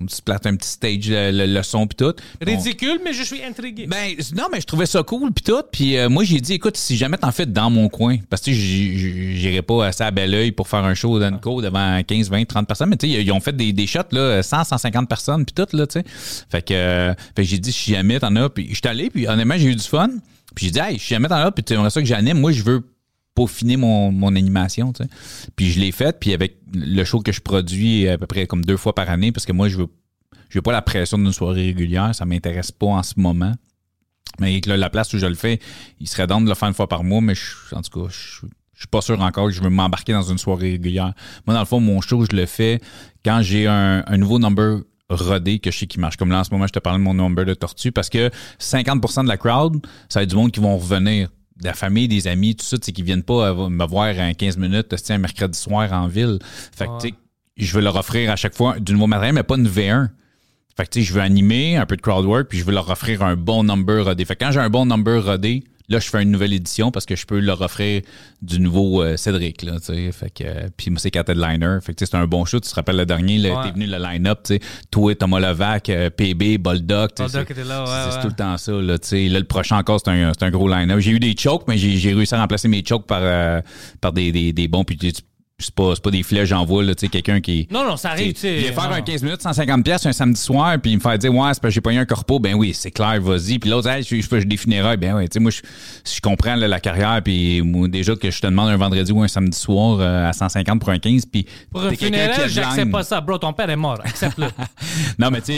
on se plate un petit stage, le, le- le son, puis tout. Ridicule, mais je suis intrigué. ben non, mais je trouvais ça cool puis tout. Puis euh, moi j'ai dit écoute, si jamais t'en fais dans mon coin, parce que j'irai pas assez à bel oeil pour faire un show d'Anco devant 15, 20, 30 personnes, mais tu sais, ils ont fait des, des shots là, 100, 150 personnes puis tout là, tu sais. Fait que, euh, fait que j'ai dit si jamais t'en as, puis je suis allé, puis honnêtement j'ai eu du fun. Puis j'ai dit hey, si jamais t'en as, puis tu aimerais ça que j'anime, moi je veux peaufiner mon, mon animation, tu sais. Puis je l'ai fait, puis avec le show que je produis à peu près comme deux fois par année, parce que moi je veux je veux pas la pression d'une soirée régulière, ça m'intéresse pas en ce moment. Mais là, la place où je le fais, il serait dans de le faire une fois par mois, mais je- en tout cas, je, je suis pas sûr encore que je veux m'embarquer dans une soirée régulière. Moi, dans le fond, mon show, je le fais quand j'ai un, un nouveau number rodé que je sais qui marche. Comme là, en ce moment, je te parle de mon number de tortue parce que 50% de la crowd, ça va être du monde qui vont revenir. De la famille, des amis, tout ça, tu sais, qui viennent pas euh, me voir en 15 minutes, tu sais, un mercredi soir en ville. Fait que, tu sais, je veux leur offrir à chaque fois du nouveau matériel, mais pas une V1. Fait que tu sais, je veux animer un peu de crowd work, puis je veux leur offrir un bon number rodé. Fait que quand j'ai un bon number rodé, là, je fais une nouvelle édition parce que je peux leur offrir du nouveau euh, Cédric, là, tu sais. Fait que, euh, puis moi, c'est Cat Headliner. Fait que, tu sais, c'est un bon show. Tu te rappelles le dernier, Ouais. t'es venu le line-up, tu sais. Toi, Thomas Levac, euh, PB, Boldoc. Boldoc était là, ouais, c'est- ouais. tout le temps ça, là, tu sais. Là, le prochain encore, c'est un, c'est un gros line-up. J'ai eu des chokes, mais j'ai j'ai réussi à remplacer mes chokes par, euh, par des, des, des bons. Puis, tu- c'est pas, pas des flèches, j'envoie, là, tu sais, quelqu'un qui. Non, non, ça arrive, tu sais. Faire un 15 minutes, 150 pièces un samedi soir, puis il me fait dire, ouais, c'est parce que j'ai pas eu un corpo. Ben oui, c'est clair, vas-y. Puis l'autre, hey, je, je des funérailles. Ben oui, tu sais, moi, je, je comprends là, la carrière, puis moi, déjà que je te demande un vendredi ou un samedi soir euh, à 150 pour un 15, puis Pour un qui headline. j'accepte pas ça. Bro, ton père est mort. Accepte-le. [LAUGHS] Non, mais tu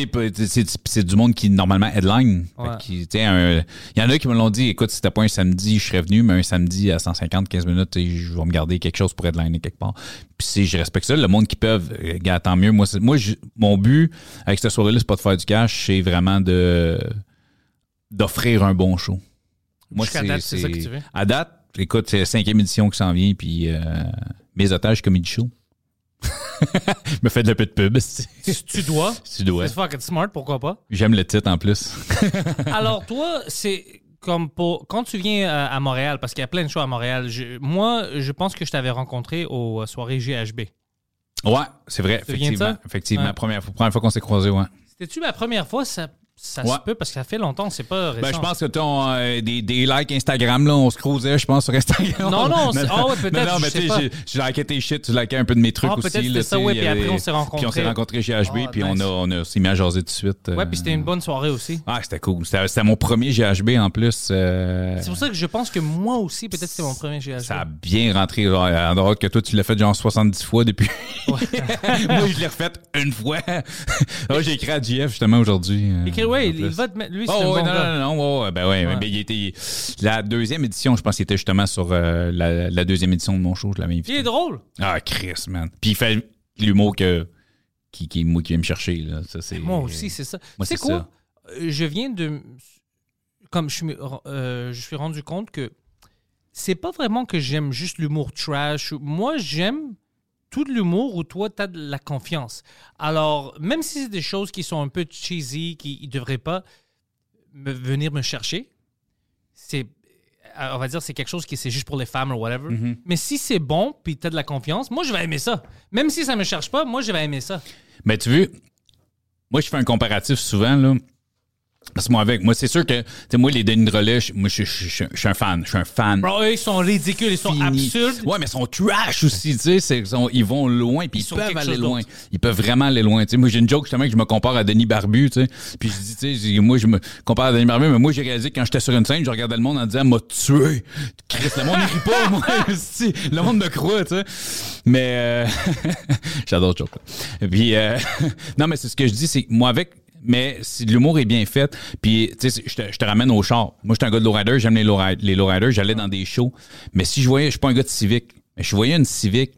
sais, c'est du monde qui, normalement, headline. Ouais. que, tu sais, un- Il y en a qui me l'ont dit, écoute, si c'était pas un samedi, je serais venu, mais un samedi à 150, 15 minutes, je vais me garder quelque chose pour headliner quelque part. Puis si je respecte ça, le monde qui peuvent, euh, gars, tant mieux. Moi, moi je- mon but avec cette soirée-là, c'est pas de faire du cash, c'est vraiment de d'offrir un bon show. Moi, Jusqu'à date, c'est ça que tu veux? À date, écoute, c'est la cinquième édition qui s'en vient, puis euh, mes otages comedy show. [LAUGHS] je me fais de un peu de pub, si tu, tu dois. [LAUGHS] tu dois. C'est fucking smart, pourquoi pas? J'aime le titre en plus. [LAUGHS] Alors, toi, c'est comme pour. Quand tu viens à, à Montréal, parce qu'il y a plein de shows à Montréal, je- moi, je pense que je t'avais rencontré aux soirées GHB. ouais, c'est vrai, effectivement. Effectivement, Ouais. première, fois- première fois qu'on s'est croisés, ouais. C'était-tu ma première fois? Ça, ça Ouais. se peut, parce que ça fait longtemps, c'est pas récent. Ben, je pense que ton euh, des, des likes Instagram, là, on se croisait, je pense, sur Instagram. Non, non, [LAUGHS] ah ouais, peut-être, Non, non, je mais tu sais, j'ai- liké tes shit, tu likais un peu de mes trucs Ah, aussi. c'était ça, ouais, puis après, on s'est rencontrés. Puis on s'est rencontrés chez HB, Ah, puis nice. on, a, on a s'est mis à jaser tout de suite. Ouais, euh, puis c'était une bonne soirée aussi. Ah, c'était cool. C'était c'était mon premier GHB en plus. euh, C'est pour ça que je pense que moi aussi, peut-être c'était mon premier GHB. ça a bien rentré. Genre, en dehors que toi, tu l'as fait genre 70 fois depuis. [LAUGHS] Moi, je l'ai refait une fois. [LAUGHS] Ah, J'ai écrit à JF justement aujourd'hui. En il, va te mettre. Lui, c'est Oh, un ouais, bon non, gars. non, non, ben ouais, Ouais. ben, il était la deuxième édition, je pense qu'il était justement sur euh, la, la deuxième édition de mon show, je l'avais invité. Il est drôle. Ah, Chris, man. Puis il fait l'humour que qui, qui, moi, qui vient me chercher, là. Ça, c'est, Moi aussi, c'est ça. Moi, tu sais c'est quoi? Euh, Je viens de. Comme je, euh, je suis rendu compte que c'est pas vraiment que j'aime juste l'humour trash. Moi, j'aime tout de l'humour où toi, tu as de la confiance. Alors, même si c'est des choses qui sont un peu cheesy, qui ne devraient pas me, venir me chercher, c'est. euh, On va dire c'est quelque chose qui c'est juste pour les femmes ou whatever. Mm-hmm. Mais si c'est bon puis tu as de la confiance, moi je vais aimer ça. Même si ça me cherche pas, moi je vais aimer ça. Mais tu veux, moi, je fais un comparatif souvent, là. Parce que moi, avec, moi, c'est sûr que, tu sais, moi, les Denis de relais, je- moi, je, suis un fan. Je suis un fan. Bro, eux, ils sont ridicules, ils sont fini. absurdes. Ouais, mais ils sont trash aussi, tu sais. ils vont loin, puis Ils peuvent aller loin. Ils peuvent vraiment aller loin. Tu sais, moi, j'ai une joke justement que je me compare à Denis Barbu, tu sais. Puis je dis, tu sais, moi, je me compare à Denis Barbu, mais moi, j'ai réalisé que quand j'étais sur une scène, je regardais le monde en disant, m'a tué. Chris, le monde n'écrit pas, moi. [LAUGHS] si, le monde me croit, tu sais. Mais, euh, [LAUGHS] j'adore le joke, là. Puis, euh, [LAUGHS] non, mais c'est ce que je dis, c'est que moi, avec, mais si l'humour est bien fait, puis tu sais, je te, je te ramène au char. Moi, je suis un gars de lowrider, j'aime les lowriders, les j'allais dans des shows. Mais si je voyais, je suis pas un gars de civique, mais je voyais une civique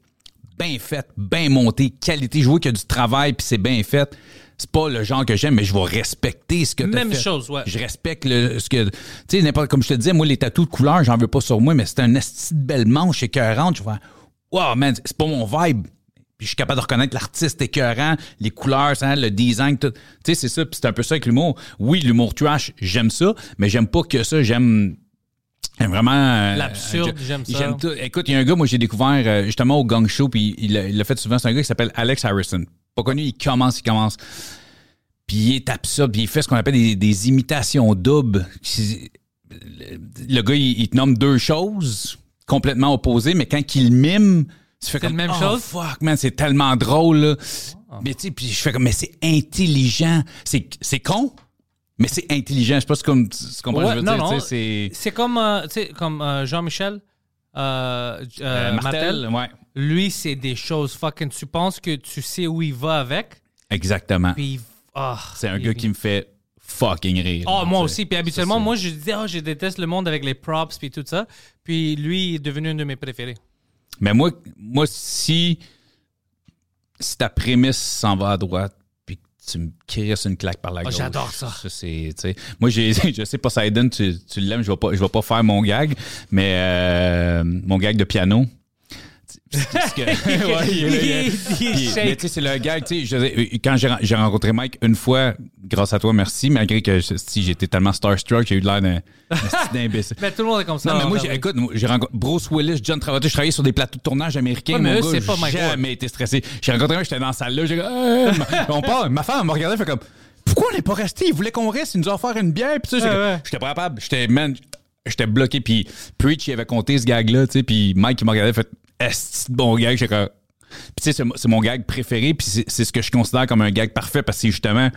bien faite, bien montée, qualité, je vois qu'il y a du travail, puis c'est bien fait. C'est pas le genre que j'aime, mais je vais respecter ce que tu Même fait. chose, ouais. Je respecte le, ce que. Tu sais, n'importe comme je te disais, moi, les tatous de couleur, j'en veux pas sur moi, mais c'est un esti de belle manche écœurante. Je vois, wow, man, c'est pas mon vibe. Puis je suis capable de reconnaître l'artiste écœurant, les couleurs, le design, tout. Tu sais, c'est ça. Puis c'est un peu ça avec l'humour. Oui, l'humour trash, j'aime ça, mais j'aime pas que ça. J'aime. Vraiment. euh, L'absurde, j'aime ça. Tout. Écoute, il y a un gars, moi, j'ai découvert euh, justement au gang show, puis il l'a fait souvent. C'est un gars qui s'appelle Alex Harrison. pas connu, il commence, il commence. Puis il tape ça, puis il fait ce qu'on appelle des, des imitations doubles. Le gars, il, il te nomme deux choses complètement opposées, mais quand il mime, tu fais comme la même oh, chose? fuck, man, c'est tellement drôle, là. Mais tu sais, puis je fais comme, mais c'est intelligent. C'est, c'est con, mais c'est intelligent. Je sais pas si comme, tu comprends ce que je veux non, dire, c'est... Comme, euh, comme euh, Jean-Michel euh, euh, Martel. Martel, ouais. Lui, c'est des choses fucking. Tu penses que tu sais où il va avec, Exactement. ah, C'est un gars qui me fait fucking rire. Ah, là, moi aussi. Puis habituellement, moi, je dis, ah, je déteste le monde avec les props puis tout ça. Puis lui, il est devenu un de mes préférés. Mais moi, moi si, si ta prémisse s'en va à droite, puis tu me crisses une claque par la gauche. Ah, j'adore ça. c'est, tu sais. Moi, j'ai, [LAUGHS] je sais, Poseidon, tu, tu l'aimes, je vais pas, je vais pas faire mon gag, mais euh, mon gag de piano. Parce que- [LAUGHS] Ouais, il est là, il est- Il- il Puis, shake. mais tu sais, c'est le gag, tu sais, je- quand j'ai rencontré Mike une fois, grâce à toi, merci, malgré que si j'étais tellement starstruck, j'ai eu l'air d'un [LAUGHS] imbécile. Mais tout le monde est comme ça. Non, mais moi, écoute, moi, j'ai rencontré Bruce Willis, John Travolta, je travaillais sur des plateaux de tournage américains. Ouais, mais mon eux, gars, c'est pas Mike J'ai Ward. jamais été stressé. J'ai rencontré un, j'étais dans la salle là, j'ai dit, Hey, ma- [LAUGHS] on part. Ma femme me regardait, fait comme, pourquoi on n'est pas resté? Il voulait qu'on reste, il nous a offert une bière, puis ça, Ouais, ouais. j'étais pas capable, j'étais, man, j'étais bloqué, puis Preach, il avait compté ce gag-là, tu sais, puis Mike, il me regardait, fait, est bon gag, comme, puis tu sais, c'est mon- gag préféré, puis c'est ce que je considère comme un gag parfait parce que justement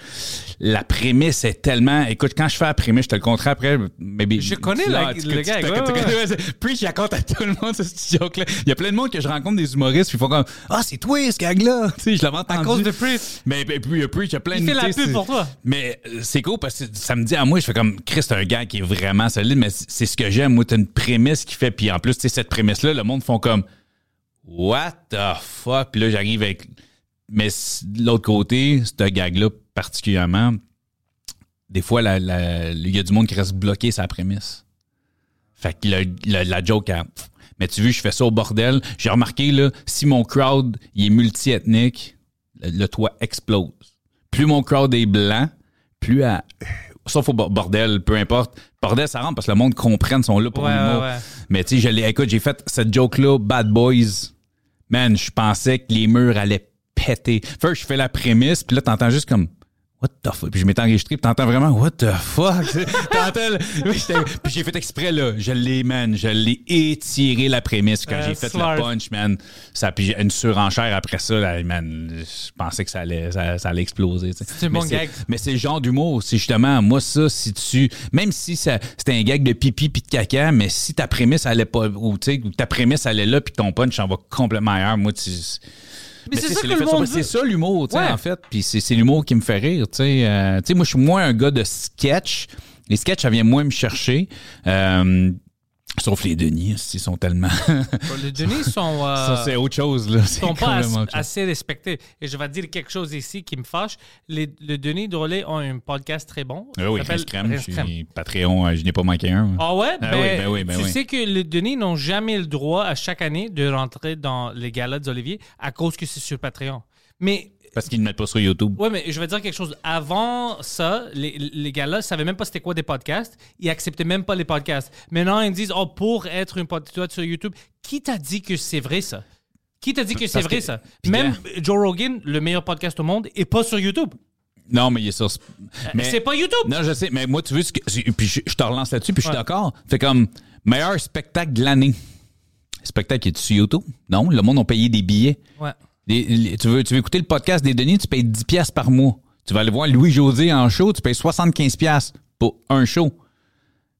la prémisse est tellement. Écoute, quand je fais la prémisse, je te le compterai après. maybe- Je connais la- le gag, [LAUGHS] Preach, il raconte à tout le monde ce joke-là. Il y a plein de monde que je rencontre des humoristes, puis ils font comme Ah, c'est toi ce gag-là. Tu sais, je l'avais entendu. À cause de Preach. Mais puis, puis, Preach, il y a plein Il de fait la tu sais, pub c'est- pour toi. Mais euh, c'est cool parce que ça me dit à moi, je fais comme Chris, c'est un gag qui est vraiment solide, mais c'est c'est ce que j'aime. Moi, t'as une prémisse qui fait, puis en plus, tu sais, cette prémisse-là, le monde font comme What the fuck? Puis là, j'arrive avec. Mais de l'autre côté, ce gag-là particulièrement, des fois, la- la- il y a du monde qui reste bloqué sa prémisse. Fait que le- le- la joke, elle- mais tu vois, je fais ça au bordel. J'ai remarqué, là, si mon crowd il est multiethnique, le, le toit explose. Plus mon crowd est blanc, plus à. Sauf au bo- bordel, peu importe. Bordel, ça rentre parce que le monde comprenne son là pour Ouais, l'humour. ouais, ouais. Mais tu sais, écoute, j'ai fait cette joke-là, Bad Boys. Man, je pensais que les murs allaient péter. First, je fais la prémisse, puis là, t'entends juste comme What the fuck? Puis je m'étais enregistré, puis t'entends vraiment What the fuck? [LAUGHS] t'entends, [LAUGHS] puis j'ai fait exprès, là. Je l'ai, man. Je l'ai étiré la prémisse quand Euh, j'ai fait smart. le punch, man. Ça, puis une surenchère après ça, là, man. Je pensais que ça allait, ça, ça allait exploser. C'est bon gag? Mais c'est le genre d'humour. C'est justement, moi, ça, si tu. Même si c'était un gag de pipi puis de caca, mais si ta prémisse allait pas. Ou tu sais, ou ta prémisse allait là, puis ton punch en va complètement ailleurs, moi, tu. Mais c'est ça que l'effet le sur- monde C'est veut. ça l'humour, tu sais, Ouais. en fait. Puis c'est c'est l'humour qui me fait rire, tu sais. Euh, tu sais, moi, je suis moins un gars de sketch. Les sketchs, ça vient moins me chercher. Euh, sauf les Denis, ils sont tellement. Les Denis sont. [LAUGHS] euh, ça, c'est autre chose, là. C'est sont pas as- chose. assez respectés. Et je vais te dire quelque chose ici qui me fâche. Les, le Denis Drolet ont un podcast très bon. Ah oui, Rince Crème, je suis Patreon, euh, je n'ai pas manqué un. Ah ouais? Ah Ben, oui, ben oui, ben tu oui. sais que les Denis n'ont jamais le droit à chaque année de rentrer dans les galas d'Olivier à cause que c'est sur Patreon. Mais Parce qu'ils ne mettent pas sur YouTube. Ouais, mais je vais dire quelque chose. Avant ça, les, les gars-là savaient même pas c'était quoi des podcasts. Ils acceptaient même pas les podcasts. Maintenant, ils disent, oh, pour être un podcast sur YouTube, qui t'a dit que c'est vrai ça? Qui t'a dit que c'est vrai que- ça? Même Joe Rogan, le meilleur podcast au monde, est pas sur YouTube. Non, mais il est sur. Mais, C'est pas YouTube. Non, je sais, mais moi, tu veux, ce que- puis je, je te relance là-dessus, puis je suis d'accord. Fait comme, meilleur spectacle de l'année. Spectacle qui est sur YouTube? Non, le monde a payé des billets. Ouais. Les- les- tu, veux, tu veux écouter le podcast des Denis, tu payes 10$ piastres par mois. Tu vas aller voir Louis-José en show, tu payes 75$ piastres pour un show.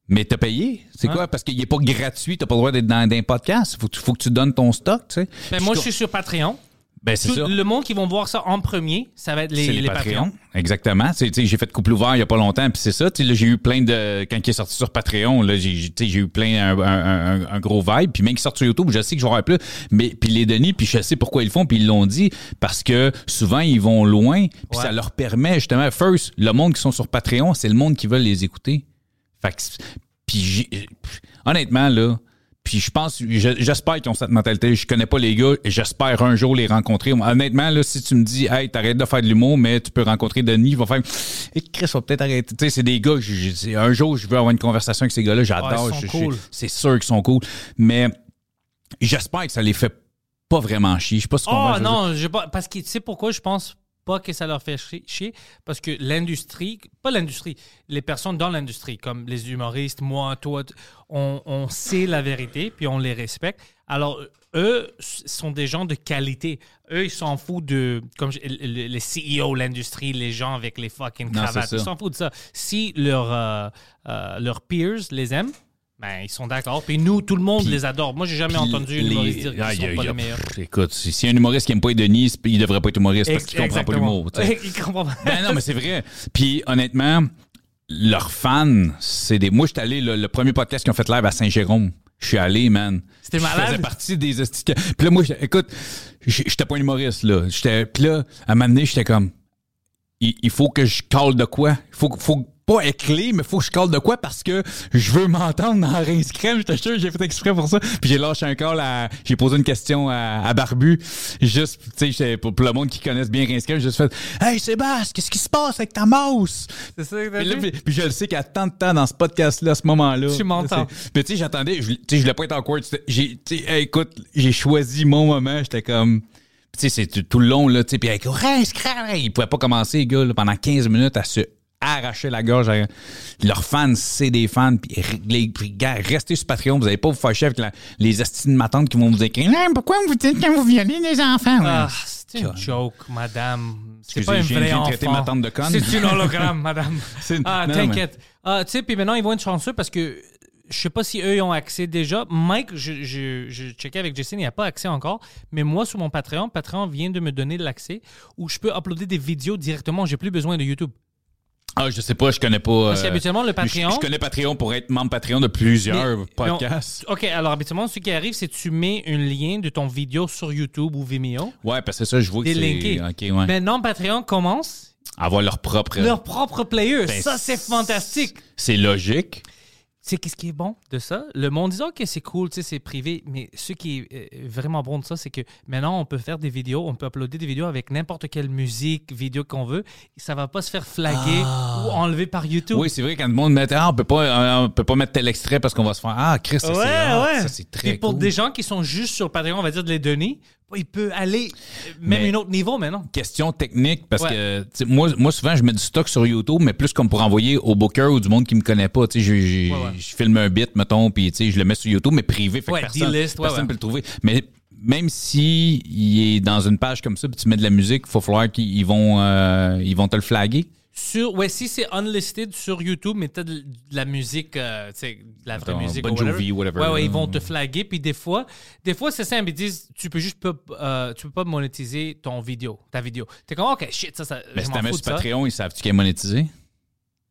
Mais t'as payé? C'est quoi? Parce qu'il n'est pas gratuit, t'as pas le droit d'être dans, dans un podcast. Faut, faut que tu donnes ton stock, tu sais. Ben, moi, je suis sur Patreon. Ben, c'est ça. le monde qui vont voir ça en premier, ça va être les, les, les, Patreons. Patreons. Exactement. C'est, tu sais, j'ai fait couple ouvert il y a pas longtemps, puis c'est ça. tu sais, Là, j'ai eu plein de. Quand il est sorti sur Patreon, là, j'ai, j'ai- tu sais, j'ai eu plein un, un- un- un gros vibe. Puis même qu'il sort sur YouTube, je sais que je vais avoir plus. Mais puis les Denis, puis je sais pourquoi ils le font, puis ils l'ont dit parce que souvent ils vont loin, puis Ouais. ça leur permet justement. First, le monde qui sont sur Patreon, c'est le monde qui veut les écouter. Fait que, puis j'ai- honnêtement là. Puis je pense, je- j'espère qu'ils ont cette mentalité. Je connais pas les gars et j'espère un jour les rencontrer. Honnêtement, là, si tu me dis, hey, t'arrêtes de faire de l'humour, mais tu peux rencontrer Denis, il va faire, et Chris va peut-être arrêter. Tu sais, c'est des gars, je- un jour, je veux avoir une conversation avec ces gars-là, j'adore. Je- cool. C'est sûr qu'ils sont cool. Mais j'espère que ça les fait pas vraiment chier. Je sais pas Oh ce veux dire. non, je. Parce que tu sais pourquoi je pense pas que ça leur fait chi- chier parce que l'industrie, pas l'industrie, les personnes dans l'industrie, comme les humoristes, moi, toi, on, on sait la vérité puis on les respecte. Alors, eux sont des gens de qualité. Eux, ils s'en foutent de, comme je- les CEO, l'industrie, les gens avec les fucking cravates. Ils s'en foutent de ça. Si euh, euh, leurs peers les aiment, ben, ils sont d'accord. Puis nous, tout le monde les adore. Moi, j'ai jamais entendu un les- humoriste dire qu'ils Ah, sont y a- pas y a- les meilleurs. pff, Écoute, si si un humoriste qui aime pas Denis, c'est- il devrait pas être humoriste parce qu'il comprend pas l'humour. [LAUGHS] Il comprend pas. Ben non, mais c'est vrai. Puis honnêtement, leurs fans, c'est des. Moi, je suis allé, le, le premier podcast qu'ils ont fait live à Saint-Jérôme. Je suis allé, man. C'était Je malade. faisais partie des Puis là, moi, écoute, j'étais pas un humoriste, là. J'étais. Puis là, à un moment donné, j'étais comme. Il, il faut que je cale de quoi? Il faut, faut pas être clé, mais faut que je cale de quoi parce que je veux m'entendre dans Rince Crème. J'étais sûr, j'ai fait exprès pour ça. Puis j'ai lâché un call à. J'ai posé une question à, à Barbu. Juste, tu sais, pour, pour le monde qui connaisse bien Rince Crème, j'ai juste fait Hey Sébastien, qu'est-ce qui se passe avec ta mouse? C'est ça que t'as Puis, là, dit? puis- puis je le sais qu'il y a tant de temps dans ce podcast-là, à ce moment-là. Tu m'entends. Puis tu sais, j'attendais, je, tu sais, je voulais pas être awkward. J'ai, tu sais, hey, écoute, j'ai choisi mon moment. J'étais comme, tu sais, c'est tout- tout le long, là, tu sais, puis avec, Rince Crème, il pouvait pas commencer, les gars, là, pendant 15 minutes à se arracher la gorge. à- Leurs fans, c'est des fans. Puis, les, puis, restez sur Patreon. Vous allez pas vous fâcher avec la- les estimes de ma tante qui vont vous écrire Ah, pourquoi vous dites quand vous violez des enfants? Ah, c'est une joke, madame. C'est pas un je viens- vrai je viens de enfant. ma tante de conne. C'est une hologramme, madame. [LAUGHS] C'est- Ah, mais- t'inquiète. Ah, tu sais, puis maintenant, ils vont être chanceux parce que je sais pas si eux ils ont accès déjà. Mike, je, je, je checkais avec Jason, il n'y a pas accès encore. Mais moi, sur mon Patreon, Patreon vient de me donner l'accès où je peux uploader des vidéos directement. J'ai plus besoin de YouTube. Ah, je sais pas, je connais pas. Parce euh, qu'habituellement, le je- Patreon. Je, connais Patreon pour être membre Patreon de plusieurs Mais- podcasts. non, OK, alors habituellement, ce qui arrive, c'est que tu mets un lien de ton vidéo sur YouTube ou Vimeo. Ouais, parce que ça, je vois que c'est. Ok, ouais. Maintenant, Patreon commence Avoir leur propre. leur propre player. Ben, ça, c'est fantastique. C'est logique. C'est qu'est-ce qui est bon de ça? Le monde dit OK, c'est cool, tu sais, c'est privé, mais ce qui est euh, vraiment bon de ça, c'est que maintenant, on peut faire des vidéos, on peut uploader des vidéos avec n'importe quelle musique, vidéo qu'on veut. Ça va pas se faire flaguer ou enlever par YouTube. Ah. Oui, c'est vrai quand le monde met ah, on peut pas euh, on peut pas mettre tel extrait parce qu'on va se faire ah Chris ça Ouais, c'est ouais. ça c'est très Puis pour cool. des gens qui sont juste sur Patreon, on va dire de les donner, il peut aller euh, même Mais- un autre niveau maintenant. question technique parce Ouais. que moi moi souvent je mets du stock sur YouTube mais plus comme pour envoyer au booker ou du monde qui me connaît pas je, je- Ouais, ouais. je filme un bit mettons puis je le mets sur YouTube mais privé fait que personne, personne peut le trouver mais même si il est dans une page comme ça puis tu mets de la musique faut falloir qu'ils ils vont euh, ils vont te le flaguer Sur, ouais, si c'est unlisted sur YouTube, mais t'as de, de la musique, euh, tu sais, de la vraie musique. Bon ou whatever. Jovi, whatever, Ouais, ouais, ils vont te flaguer. Puis des fois, des fois c'est simple. Ils disent, tu peux juste pas, euh, tu peux pas monétiser ton vidéo, ta vidéo. T'es comme, OK, shit, ça, ça mais je si mets fous sur. Patreon ils savent tu qu'elle est monétisée?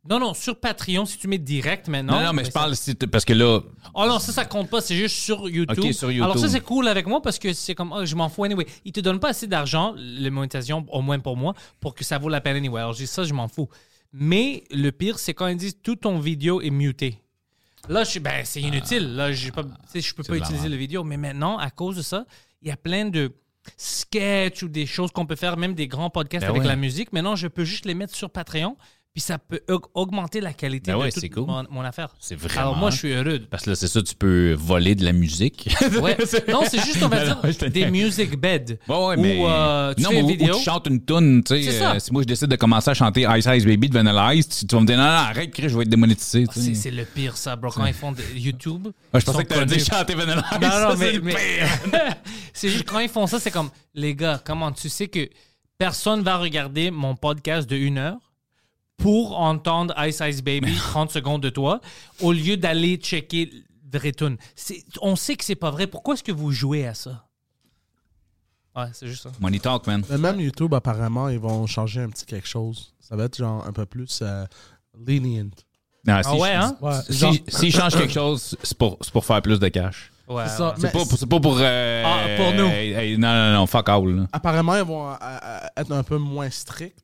Non, non, sur Patreon, si tu mets direct maintenant. non non mais je ça- parle si parce que là Oh non, ça, ça compte pas, c'est juste sur YouTube. Ok, sur YouTube. Alors ça, c'est cool avec moi parce que c'est comme, oh, je m'en fous anyway. Ils te donnent pas assez d'argent, les monétisations, au moins pour moi, pour que ça vaut la peine anyway. Alors je dis ça, je m'en fous. Mais le pire, c'est quand ils disent tout ton vidéo est muté. Là, je suis, ben, c'est inutile. Là, j'ai pas, je peux pas la utiliser le vidéo. Mais maintenant, à cause de ça, il y a plein de sketchs ou des choses qu'on peut faire, même des grands podcasts Ben avec ouais. la musique. Maintenant, je peux juste les mettre sur Patreon. Puis ça peut aug- augmenter la qualité Ben de ouais, toute c'est cool. mon, mon affaire. C'est vraiment Alors moi, hot. je suis heureux. Parce que là, c'est ça, tu peux voler de la musique. [LAUGHS] Ouais. [LAUGHS] Non, c'est juste, on va dire, non, des music beds. Ouais, ouais, Où, mais. euh, tu non, fais mais où tu chantes une tune, tu sais. Euh, si moi je décide de commencer à chanter Ice Ice Baby de Vanilla Ice, tu, tu vas me dire non, non, arrête, Chris, je vais être démonétisé. C'est c'est le pire, ça, bro. Quand ils font de YouTube. Ah, je pensais que tu allais dire chanter Vanilla Ice. Non, non, c'est mais, mais- [LAUGHS] c'est juste quand ils font ça, c'est comme, les gars, comment tu sais que personne va regarder mon podcast de une heure? Pour entendre Ice Ice Baby [LAUGHS] 30 secondes de toi au lieu d'aller checker. C'est- On sait que c'est pas vrai. Pourquoi est-ce que vous jouez à ça? Ouais, c'est juste ça. Money Talk, man. Mais même YouTube, apparemment, ils vont changer un petit quelque chose. Ça va être genre un peu plus euh, lenient. Non, Ah si- ouais, hein? Ouais, Si- S'ils changent quelque chose, c'est pour, c'est pour faire plus de cash. Ouais, C'est ça. ouais. Pas, pas pour. euh, Ah, pour nous. non, non, non, fuck all. là. apparemment, ils vont euh, être un peu moins stricts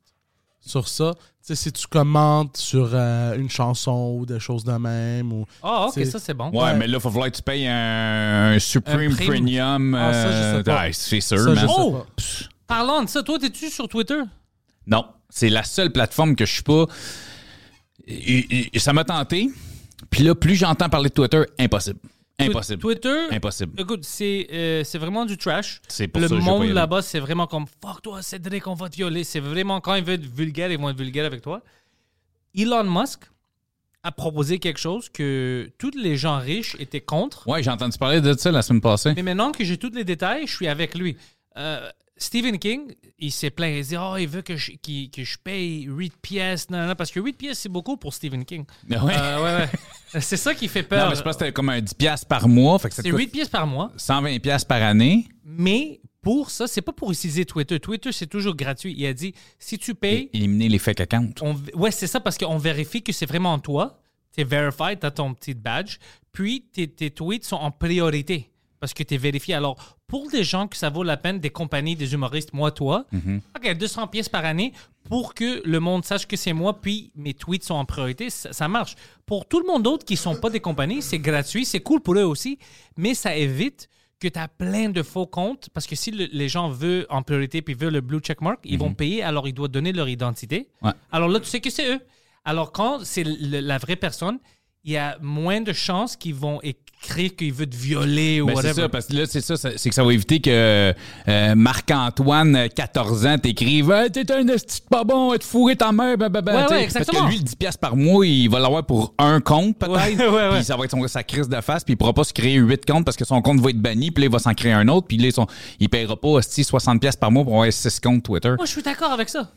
sur ça. Tu sais, si tu commentes sur euh, une chanson ou des choses de même. Ou... Ah, ok, C'est- ça c'est bon. Ouais, Ouais. mais là, il va falloir que tu payes un, un Supreme Un. Premium. Ah, ça, je sais euh, pas. ouais, c'est sûr, Ça, je man. sais Oh! pas. Parlant de ça, toi, t'es-tu sur Twitter? Non, c'est la seule plateforme que je suis pas. Et- et- et ça m'a tenté. Puis là, plus j'entends parler de Twitter, impossible. Impossible. Twitter, Impossible. écoute, c'est euh, c'est vraiment du trash. Pour Le ça monde là-bas, c'est vraiment comme fuck toi, Cédric, on va te violer. C'est vraiment quand ils veulent être vulgaires, ils vont être vulgaires avec toi. Elon Musk a proposé quelque chose que tous les gens riches étaient contre. Ouais, j'ai entendu parler de ça la semaine passée. Mais maintenant que j'ai tous les détails, je suis avec lui. Euh, Stephen King, il s'est plaint. Il dit Oh, il veut que je, que je paye 8 pièces. Non, non, parce que 8 pièces, c'est beaucoup pour Stephen King. Ah ouais? Euh, ouais, ouais. [LAUGHS] C'est ça qui fait Non, peur. mais c'est pas c'était comme un 10$ piastres par mois. Fait que c'est coûte 8 pièces par mois. 120$ piastres par année. Mais pour ça, c'est pas pour utiliser Twitter. Twitter, c'est toujours gratuit. Il a dit si tu payes, Éliminer les fake accounts. on, ouais, c'est ça parce qu'on vérifie que c'est vraiment toi. Tu es verified, tu as ton petit badge. Puis tes, tes tweets sont en priorité parce que tu es vérifié. Alors, pour des gens que ça vaut la peine, des compagnies, des humoristes, moi, toi, OK, 200 pièces par année pour que le monde sache que c'est moi, puis mes tweets sont en priorité, ça, ça marche. Pour tout le monde d'autre qui sont pas des compagnies, c'est gratuit, c'est cool pour eux aussi, mais ça évite que tu as plein de faux comptes parce que si le- les gens veulent en priorité puis veulent le blue checkmark, ils vont payer, alors ils doivent donner leur identité. Ouais. Alors là, tu sais que c'est eux. Alors quand c'est la vraie personne, il y a moins de chances qu'ils vont écrire qu'ils veulent te violer ou Ben, c'est whatever. ça, parce que là, c'est ça, c'est que ça va éviter que euh, Marc-Antoine, euh, 14 ans, t'écrive hey, T'es un esti pas bon, te fourrer ta mère, blablabla. Ouais, Tu sais, ouais, Parce exactement. que lui, le 10$ piastres par mois, il va l'avoir pour un compte, peut-être. [LAUGHS] Ouais. Puis ça va être son, sa crise de face, puis il pourra pas se créer 8 comptes parce que son compte va être banni, puis là, il va s'en créer un autre, puis là, son, il paiera pas esti, 60$ piastres par mois pour avoir 6 comptes Twitter. Moi, je suis d'accord avec ça.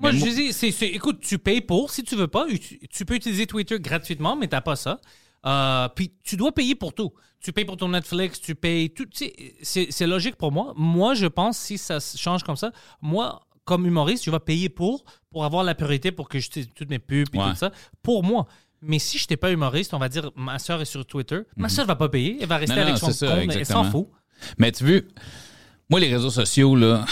Moi, Mais je moi- dis, c'est, c'est- écoute, tu payes pour, si tu veux pas, tu, tu peux utiliser Twitter gratuitement, mais t'as pas ça. Euh, puis tu dois payer pour tout. Tu payes pour ton Netflix, tu payes tout. tu sais, C'est, c'est logique pour moi. Moi, je pense, si ça change comme ça, moi, comme humoriste, je vais payer pour, pour avoir la priorité pour que je toutes mes pubs et Ouais. tout ça, pour moi. Mais si je n'étais pas humoriste, on va dire, ma soeur est sur Twitter, ma soeur va pas payer, elle va rester Mhm. Non, avec son c'est ça, compte, elle s'en fout. Mais tu veux, moi, les réseaux sociaux, là.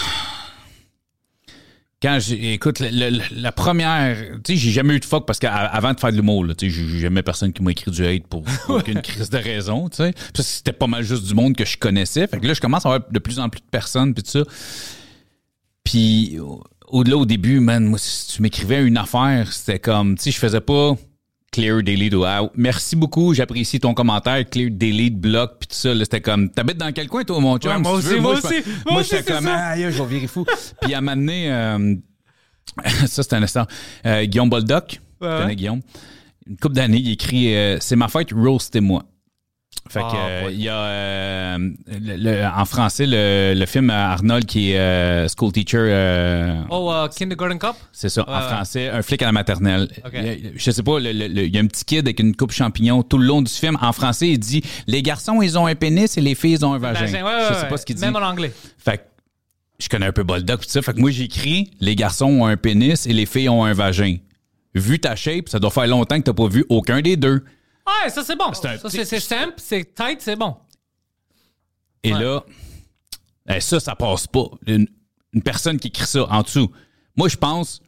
Quand j'ai. Écoute, le- le- la première. Tu sais, j'ai jamais eu de fuck parce qu'avant de faire de l'humour, tu sais, j'ai jamais personne qui m'a écrit du hate pour [LAUGHS] aucune crise de raison, tu sais. C'était pas mal juste du monde que je connaissais. Fait que là, je commence à avoir de plus en plus de personnes, puis tout ça. Puis au- au-delà, au début, man, moi, si tu m'écrivais une affaire, c'était comme. Tu sais, je faisais pas. Clear, delete ou out. Merci beaucoup, j'apprécie ton commentaire. Clear, delete, block, puis tout ça. là, C'était comme, t'habites dans quel coin, toi, mon chum? Ouais, moi si aussi, moi aussi. Moi Moi, aussi, j'étais c'est comme, aïe, je vais virer fou. puis à donné, euh, [LAUGHS] ça, c'est un instant. Euh, Guillaume Boldoc, Ouais. tu connais Guillaume? Une couple d'années, il écrit euh, C'est ma fête, roastez-moi. Fait que, Ah, euh, ouais. y a euh, le- le- en français le, le film Arnold qui est euh, School Teacher. euh, Oh, euh, Kindergarten Cup? c'est ça, en français, un flic à la maternelle. Ok. Il y a- je sais pas, il y a un petit kid avec une coupe champignon tout le long du film. En français, il dit Les garçons, ils ont un pénis et les filles, ils ont un vagin. Vagin, ouais, ouais, je sais pas ce qu'il dit. Même en anglais. Fait que je connais un peu Boldoc pis ça. Fait que moi, j'écris Les garçons ont un pénis et les filles ont un vagin. Vu ta shape, ça doit faire longtemps que t'as pas vu aucun des deux. Ouais, ça c'est bon. Ça c'est c'est simple, c'est tight, c'est bon. Et là, eh, ça, ça passe pas. Une, une personne qui écrit ça en dessous. Moi, je pense,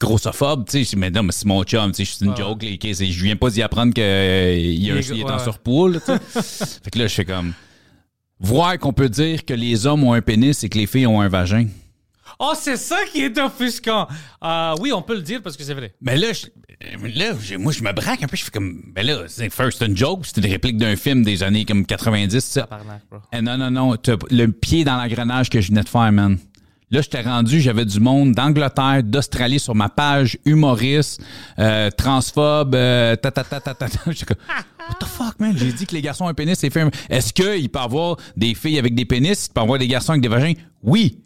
grossophobe, tu sais, je dis, mais non, mais c'est mon chum, tu sais, c'est une joke, les kids, et je viens pas d'y apprendre qu'il y a un- Il est- il est en ouais. surpoids, là, tu sais. [LAUGHS] fait que là, je fais comme, voir qu'on peut dire que les hommes ont un pénis et que les filles ont un vagin. Oh, c'est ça qui est offusquant. Euh, oui, on peut le dire parce que c'est vrai. Mais là, je- là j'ai- moi, je me braque un peu. Je fais comme, ben là, c'est first une joke, c'est une réplique d'un film des années comme 90, ça. Eh non, non, non, le pied dans l'engrenage que je venais de faire, man. Là, j'étais rendu, j'avais du monde d'Angleterre, d'Australie sur ma page, humoriste, euh, transphobe, euh, ta, ta, ta, ta, ta, ta. [LAUGHS] J'étais comme, what the fuck, man? J'ai dit que les garçons ont un pénis, c'est fait. Est-ce qu'il peut avoir des filles avec des pénis, il peut avoir des garçons avec des vagins? Oui.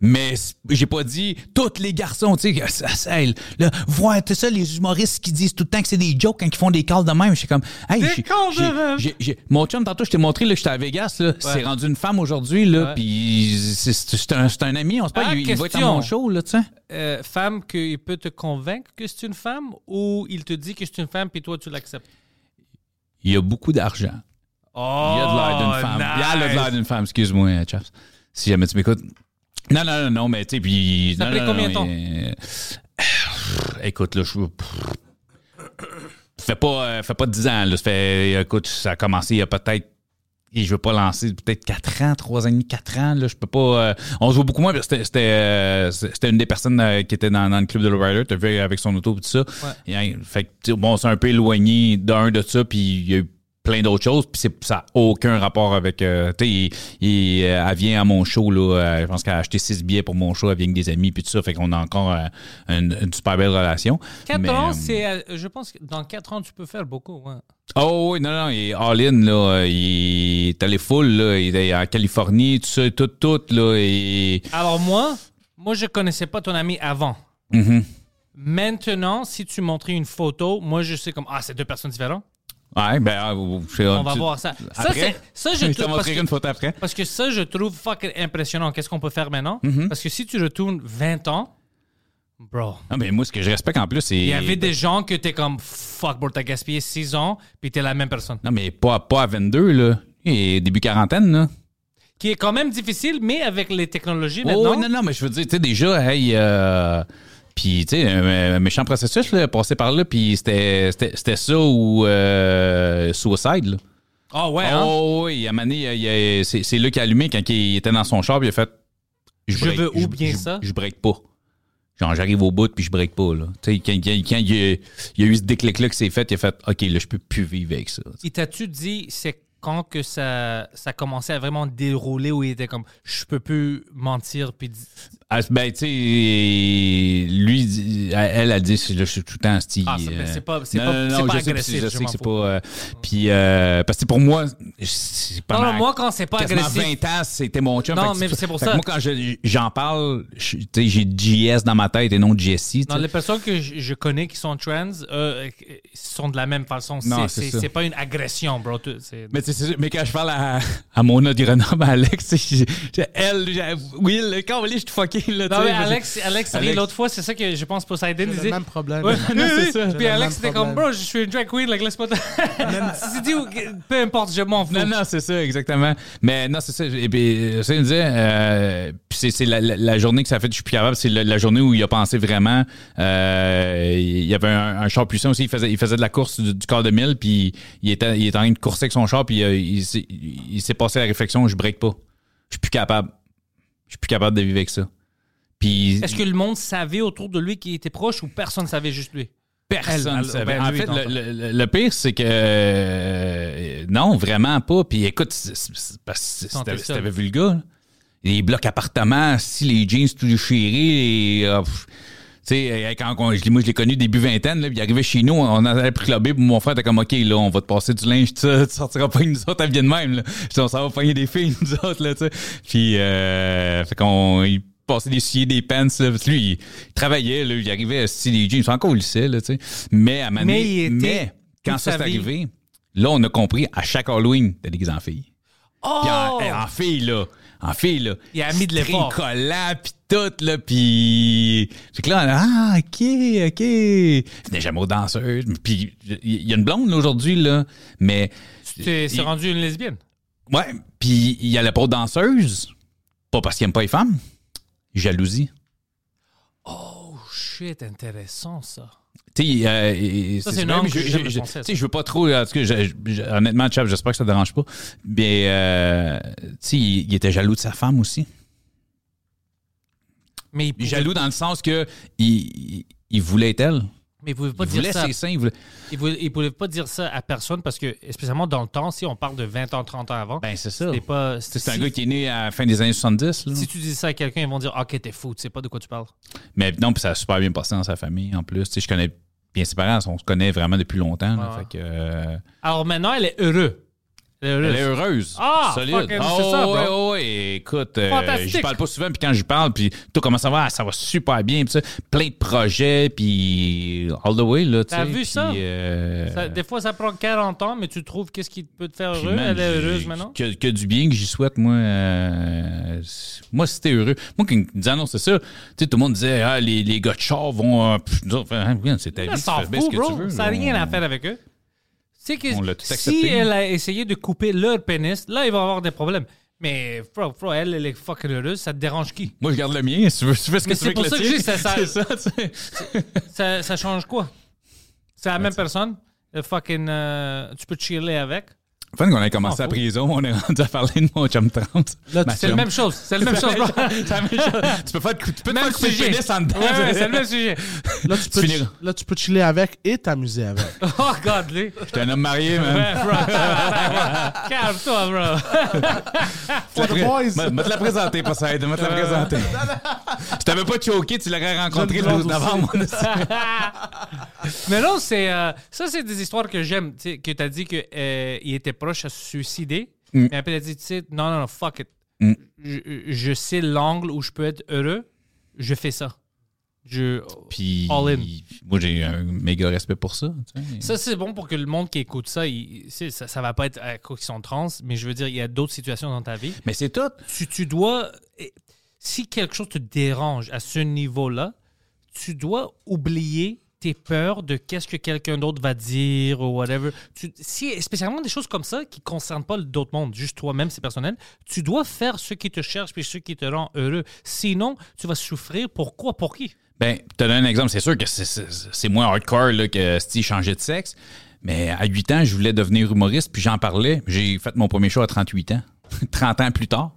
Mais j'ai pas dit tous les garçons, tu sais, ça, ça, là, voir, tu ça, les humoristes qui disent tout le temps que c'est des jokes quand ils font des calls de même. Je suis comme, hey, Des j'ai- même. j'ai- j'ai- mon chum, tantôt, je t'ai montré, là, j'étais à Vegas, là, c'est rendu une femme aujourd'hui, là, puis c'est- c'est un, c'est un ami, on sait pas, Ah, il, il va être à mon show, là, tu sais. Euh, femme qu'il peut te convaincre que c'est une femme ou il te dit que c'est une femme puis toi tu l'acceptes? Il y a beaucoup d'argent. Oh, Il y a de l'air d'une femme. Il y a de l'air d'une femme, excuse-moi, Chaps. Si jamais tu m'écoutes. Non, non, non, non, mais tu sais, puis. Ça non, combien de temps? euh, Écoute, là, je. Fait pas, euh, fait pas 10 ans, là. Ça fait, écoute, ça a commencé il y a peut-être. Et je veux pas lancer peut-être 4 ans, 3 ans et demi, 4 ans. Là, je peux pas. euh, on se voit beaucoup moins. C'était, c'était, euh, c'était une des personnes euh, qui était dans, dans le club de Lowrider. Tu vu avec son auto et tout ça. Et, hein, fait que, bon, c'est un peu éloigné d'un de ça. Puis il y a eu plein d'autres choses, puis c'est- ça n'a aucun rapport avec. euh, tu sais, euh, elle vient à mon show, là. euh, je pense qu'elle a acheté six billets pour mon show, elle vient avec des amis, puis tout ça. Fait qu'on a encore euh, une, une super belle relation. 4 Mais, ans, c'est. je pense que dans 4 ans, tu peux faire beaucoup. ouais. Oh oui, non, non, il est all-in, là. Il est allé full, là. Il est en Californie, tout ça, tout, tout, là. Et... Alors, moi, moi, je connaissais pas ton ami avant. Mhm. Maintenant, si tu montrais une photo, moi, je sais comme. Ah, c'est deux personnes différentes. Ouais, ben, ah, On va tu- voir ça. Après? ça, je te montrerai que, une photo après. parce que ça, je trouve fucking impressionnant. Qu'est-ce qu'on peut faire maintenant? Mm-hmm. Parce que si tu retournes 20 ans, bro. Non, mais moi, ce que je respecte en plus, c'est. Il y avait des gens que t'es comme fuck, bro, t'as gaspillé 6 ans, puis t'es la même personne. Non, mais pas, pas à 22, là. Et début quarantaine, là. Qui est quand même difficile, mais avec les technologies Oh, maintenant. non, non, mais je veux dire, tu sais, déjà, hey, euh, puis, tu sais, un, méchant processus, là, passé par là, puis c'était ça ou euh, Suicide, là. Ah ouais, hein? Oh, oui, à c'est c'est là qu'il a allumé quand il était dans son char, puis il a fait. Je break- veux ou bien je- ça? Je break pas. Genre, j'arrive au bout, puis je break pas, là. Tu sais, quand, quand- quand il, y a, il y a eu ce déclic-là qui s'est fait, il a fait, OK, là, je peux plus vivre avec ça. Et t'as-tu dit, c'est quand que ça, ça commençait à vraiment dérouler où il était comme, je peux plus mentir, puis Ah, ben, tu sais, lui, elle, elle dit, je suis tout le temps style. Ah, c'est- c'est pas- c'est pas- non, c'est non, pas je sais, agressif, Je je sais que c'est pas. euh, puis, euh, parce que pour moi, c'est pas Non, moi, quand c'est pas agressif- 20 ans, c'était mon chum. Non, mais c'est pour ça. Moi, quand je- j'en parle, tu sais, j'ai JS dans ma tête et non JSC. Non, sais. les personnes que je, je connais qui sont trans euh, euh, sont de la même façon. Non, C'est- pas une agression, bro. Mais, sais, mais quand je parle à, à mon autre Grenoble, à Alex, [LAUGHS] sais, elle, Will, quand je suis fucké, là, Non, mais Alex, Alex, l'autre fois, c'est ça que je pense Poseidon disait. le même problème. Ouais, non, c'est ça. J'ai Puis le Alex, même c'était comme, bro, je suis une drag queen, like, laisse-moi. Tu dis, peu importe, je m'en fous. Non, non, c'est ça, exactement. Mais non, c'est ça. Et puis, ça, il me disait, euh, puis c'est, la, la- la journée que ça fait, je suis plus capable, c'est la, la journée où il a pensé vraiment. euh, il y avait un, un char puissant aussi, il faisait, il faisait de la course du, du quart de mille, puis il était, il était en train de courser avec son char, puis euh, il, s'est, il s'est passé la réflexion, je break pas. Je suis plus capable. Je suis plus capable de vivre avec ça. Puis. Est-ce que le monde savait autour de lui qu'il était proche ou personne savait juste lui? Personne ne savait. ben, en lui, fait, le, pire, c'est que euh, non, vraiment pas. Puis écoute, si t'avais vu le gars, là, les blocs appartements, si les jeans tout déchirés, pff, tu sais, quand on- je l'ai- moi je l'ai connu début vingtaine, là, puis il arrivait chez nous, on allait clubber, puis mon frère était comme OK, là, on va te passer du linge, ça, tu sortiras pas avec nous autres, elle vient de même. Là. On s'en va pogner des filles, [LAUGHS] nous autres, là, tu sais. Puis, euh, fait qu'on. il passait des souliers, des pants, là, parce que lui, il, il travaillait, là, il arrivait, si les jeans, c'est encore au lycée, là, tu sais. Mais à un moment Mais donné- il était mais quand ça s'est arrivé, là, on a compris, à chaque Halloween, t'es déguisé en fille. Oh! Puis en, en fille, là. En fille, là. Il a mis de l'effort. Collant, puis tout, là, puis... Fait que là, on a, ah, OK, OK. Venait jamais aux danseuses. Puis il y a une blonde, là, aujourd'hui, là, mais... C'est rendu une lesbienne? Ouais, puis il allait pas aux danseuses, pas parce qu'il aime pas les femmes, jalousie. Oh shit, intéressant ça. Tu sais, euh, Ça, c'est je, je- je- veux pas trop. En tout cas, je- je- honnêtement, Chap, j'espère que ça te dérange pas. Mais, euh, tu sais, il, il était jaloux de sa femme aussi. Mais il pouvait, Jaloux dans le sens que il, il, il voulait être elle. Mais il pouvait pas dire ça. ses pouvait pas dire ça à personne parce que, spécialement dans le temps, si on parle de 20 ans, 30 ans avant, Ben, c'est ça. pas. C'est un gars qui est né à la fin des années 70. Là. Si tu dis ça à quelqu'un, ils vont dire Ok, t'es fou, tu sais pas de quoi tu parles. Mais non, puis ça a super bien passé dans sa famille en plus. Tu sais, je connais bien ses parents. On se connaît vraiment depuis longtemps. là. Ouais, ouais. Fait que, euh, Alors maintenant, elle est heureuse. Elle est heureuse. Ah, solide. fucking, c'est ça, ouais, ouais. Écoute, euh, je parle pas souvent, puis quand je parle, puis tout comment ça va, Ah, ça va super bien, puis ça, plein de projets, puis all the way, là, tu T'as vu ça? euh, Ça- des fois, ça prend 40 ans, mais tu trouves qu'est-ce qui peut te faire heureux? man, Elle est heureuse maintenant? Que, que du bien que j'y souhaite, moi. euh, moi, si t'es heureux. Moi, quand ils disaient, non, c'est ça. Tu sais, tout le monde disait, ah, les, les gars de char vont. euh, hein, c'est ta vie, tu fais ce que tu veux. Ça n'a rien à faire avec eux. Tu sais que On l'a tout si elle a essayé de couper leur pénis, là, il va avoir des problèmes. Mais, bro, bro, elle, elle est fucking heureuse. Ça te dérange qui? Moi, je garde le mien. Si tu veux, tu fais ce que tu c'est veux pour avec ça le que je tien. dis, ça- ça- [LAUGHS] C'est ça. Ça, ça change quoi? C'est la même personne? Le fucking, euh, tu peux chiller avec? Fun qu'on ait commencé M'en à fous. prison, on est rendu à parler de mon chum 30. Là, Ma tu- C'est la même chose. C'est la même chose, [LAUGHS] la. Tu peux pas te, tu peux te Même faire le sujet. pénis en dedans. Ouais, ouais, c'est le même sujet. [LAUGHS] Là, tu peux, là, tu peux chiller avec et t'amuser avec. [LAUGHS] Oh, God, lui. J'étais un homme marié, man. Ouais, bro. Calme-toi, bro. For the boys. Va va te la présenter, pas ça aide. Va te la présenter. Si t'avais pas choqué, tu l'aurais rencontré le Jeune 12 blonde novembre. Mais non, c'est euh, ça, c'est des histoires que j'aime. Tu sais, que t'as dit qu'il était proche à se suicider. Mm. Mais après, t'as dit, tu sais, non, non, non, fuck it. Mm. Je, je sais l'angle où je peux être heureux. Je fais ça. Je, Puis, All in. moi, j'ai un méga respect pour ça. ça, c'est bon pour que le monde qui écoute ça, il- ça, ça va pas être à cause qu'ils sont trans, mais je veux dire, il y a d'autres situations dans ta vie. Mais c'est tout. Tu, tu dois. eh, Si quelque chose te dérange à ce niveau-là, tu dois oublier tes peurs de qu'est-ce que quelqu'un d'autre va dire ou whatever. Tu, si, spécialement des choses comme ça qui ne concernent pas d'autres mondes, juste toi-même, c'est personnel, tu dois faire ce qui te cherche puis ce qui te rend heureux. Sinon, tu vas souffrir. Pourquoi? Pour qui? Ben, te donner un exemple, c'est sûr que c'est- moins hardcore que Steve changeait de sexe. Mais à 8 ans, je voulais devenir humoriste, puis j'en parlais. J'ai fait mon premier show à 38 ans. [LAUGHS] 30 ans plus tard.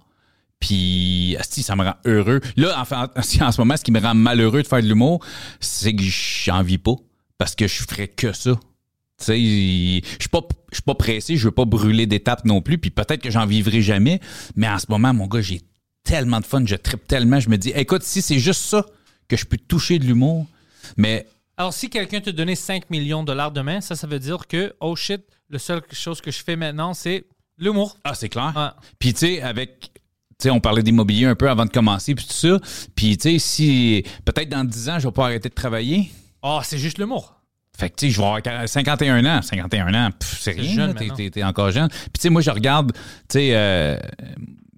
Puis, asti, ça me rend heureux. Là, en, fait, en, en ce moment, ce qui me rend malheureux de faire de l'humour, c'est que j'en vis pas. Parce que je ferais que ça. Tu sais, je suis pas, je suis pas pressé, je veux pas brûler d'étapes non plus, puis peut-être que j'en vivrai jamais. Mais en ce moment, mon gars, j'ai tellement de fun, je tripe tellement, je me dis, écoute, si c'est juste ça que je peux toucher de l'humour, mais Alors, si quelqu'un te donnait 5 millions de dollars demain, ça, ça veut dire que, oh shit, la seule chose que je fais maintenant, c'est l'humour. Ah, c'est clair. Puis, tu sais, avec. On parlait d'immobilier un peu avant de commencer, puis tout ça. Puis, tu sais, si. Peut-être dans 10 ans, je vais pas arrêter de travailler. Oh, c'est juste l'humour. Fait que, tu sais, je vais avoir 40 51 ans. 51 ans, c'est rien. jeune t'es encore jeune. Puis, tu sais, moi, je regarde, tu sais, euh,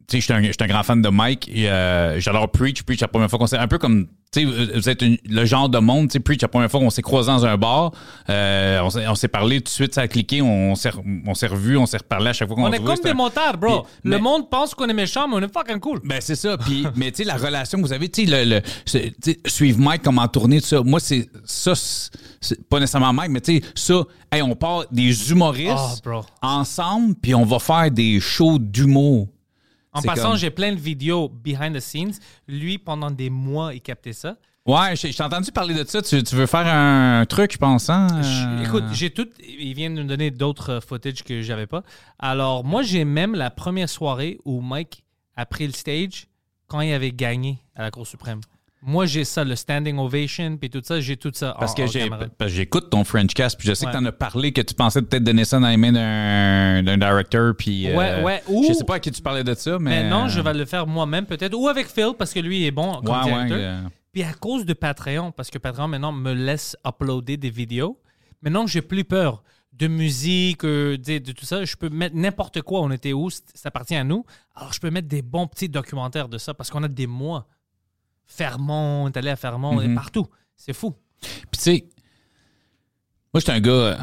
tu sais, je suis un, grand fan de Mike. Et, euh, j'adore Preach. Preach, la première fois qu'on s'est. Un peu comme. Tu sais, vous êtes une- le genre de monde. Tu sais, Preach, la première fois qu'on s'est croisés dans un bar, euh, on, s'est, on s'est parlé tout de suite, ça a cliqué. On s'est, on s'est revus, on s'est reparlé à chaque fois qu'on On est comme des motards, bro. Le mais- monde pense qu'on est méchant, mais on est fucking cool. Ben, c'est ça. Puis, [LAUGHS] mais tu sais, la relation que vous avez, tu sais, le, le- suivre Mike, comment tourner, tout ça. Moi, c'est ça, c'est- pas nécessairement Mike, mais tu sais, ça, hey, on part des humoristes Oh, bro. ensemble, puis on va faire des shows d'humour. En passant, comme- j'ai plein de vidéos behind the scenes. Lui, pendant des mois, il captait ça. Ouais, j'ai j'ai entendu parler de ça. Tu, tu veux faire un truc, je pense, hein? Je- Euh, Écoute, j'ai tout. Il vient de me donner d'autres euh, footage que j'avais pas. Alors, moi, j'ai même la première soirée où Mike a pris le stage quand il avait gagné à la Cour suprême. Moi, j'ai ça, le standing ovation, puis tout ça, j'ai tout ça. Parce en- que j'écoute ton French Cast, puis je sais Ouais. que t'en as parlé, que tu pensais peut-être donner ça dans les mains d'un directeur, puis... euh, Ouais, ouais, ou- Je sais pas à qui tu parlais de ça, mais... Mais non, je vais le faire moi-même peut-être, ou avec Phil, parce que lui est bon comme Ouais, ouais, directeur. euh, Puis à cause de Patreon, parce que Patreon maintenant me laisse uploader des vidéos, maintenant j'ai plus peur de musique, euh, de, de tout ça. Je peux mettre n'importe quoi. On était où, ça appartient à nous. Alors je peux mettre des bons petits documentaires de ça parce qu'on a des mois. Fermont, on est allé à Fermont, on est partout. C'est fou. Puis tu sais, moi j'étais un gars,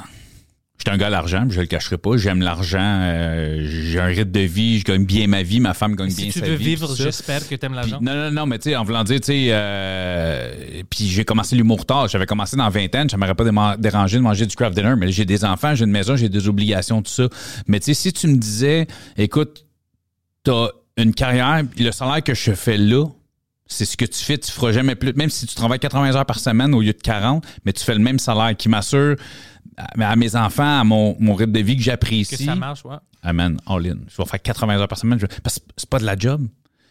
j'étais un gars à l'argent, je le cacherai pas. J'aime l'argent, euh, j'ai un rythme de vie, je gagne bien ma vie, ma femme gagne Si bien tu sa veux vie. vivre, tout ça. j'espère que tu aimes Puis- l'argent. non, non, non, mais tu sais, en voulant dire, tu sais, euh, puis j'ai commencé l'humour tard. J'avais commencé dans vingtaine, ça m'aurait pas dérangé de manger du craft dinner, mais j'ai des enfants, j'ai une maison, j'ai des obligations, tout ça. Mais tu sais, si tu me disais, écoute, t'as une carrière, le salaire que je fais là, c'est ce que tu fais, tu feras jamais plus, même si tu travailles 80 heures par semaine au lieu de 40, mais tu fais le même salaire qui m'assure à, à mes enfants, à mon, mon rythme de vie que Que j'apprécie. ça marche, ouais. Amen, all in. Je vais faire 80 heures par semaine. Je- parce que c'est pas de la job.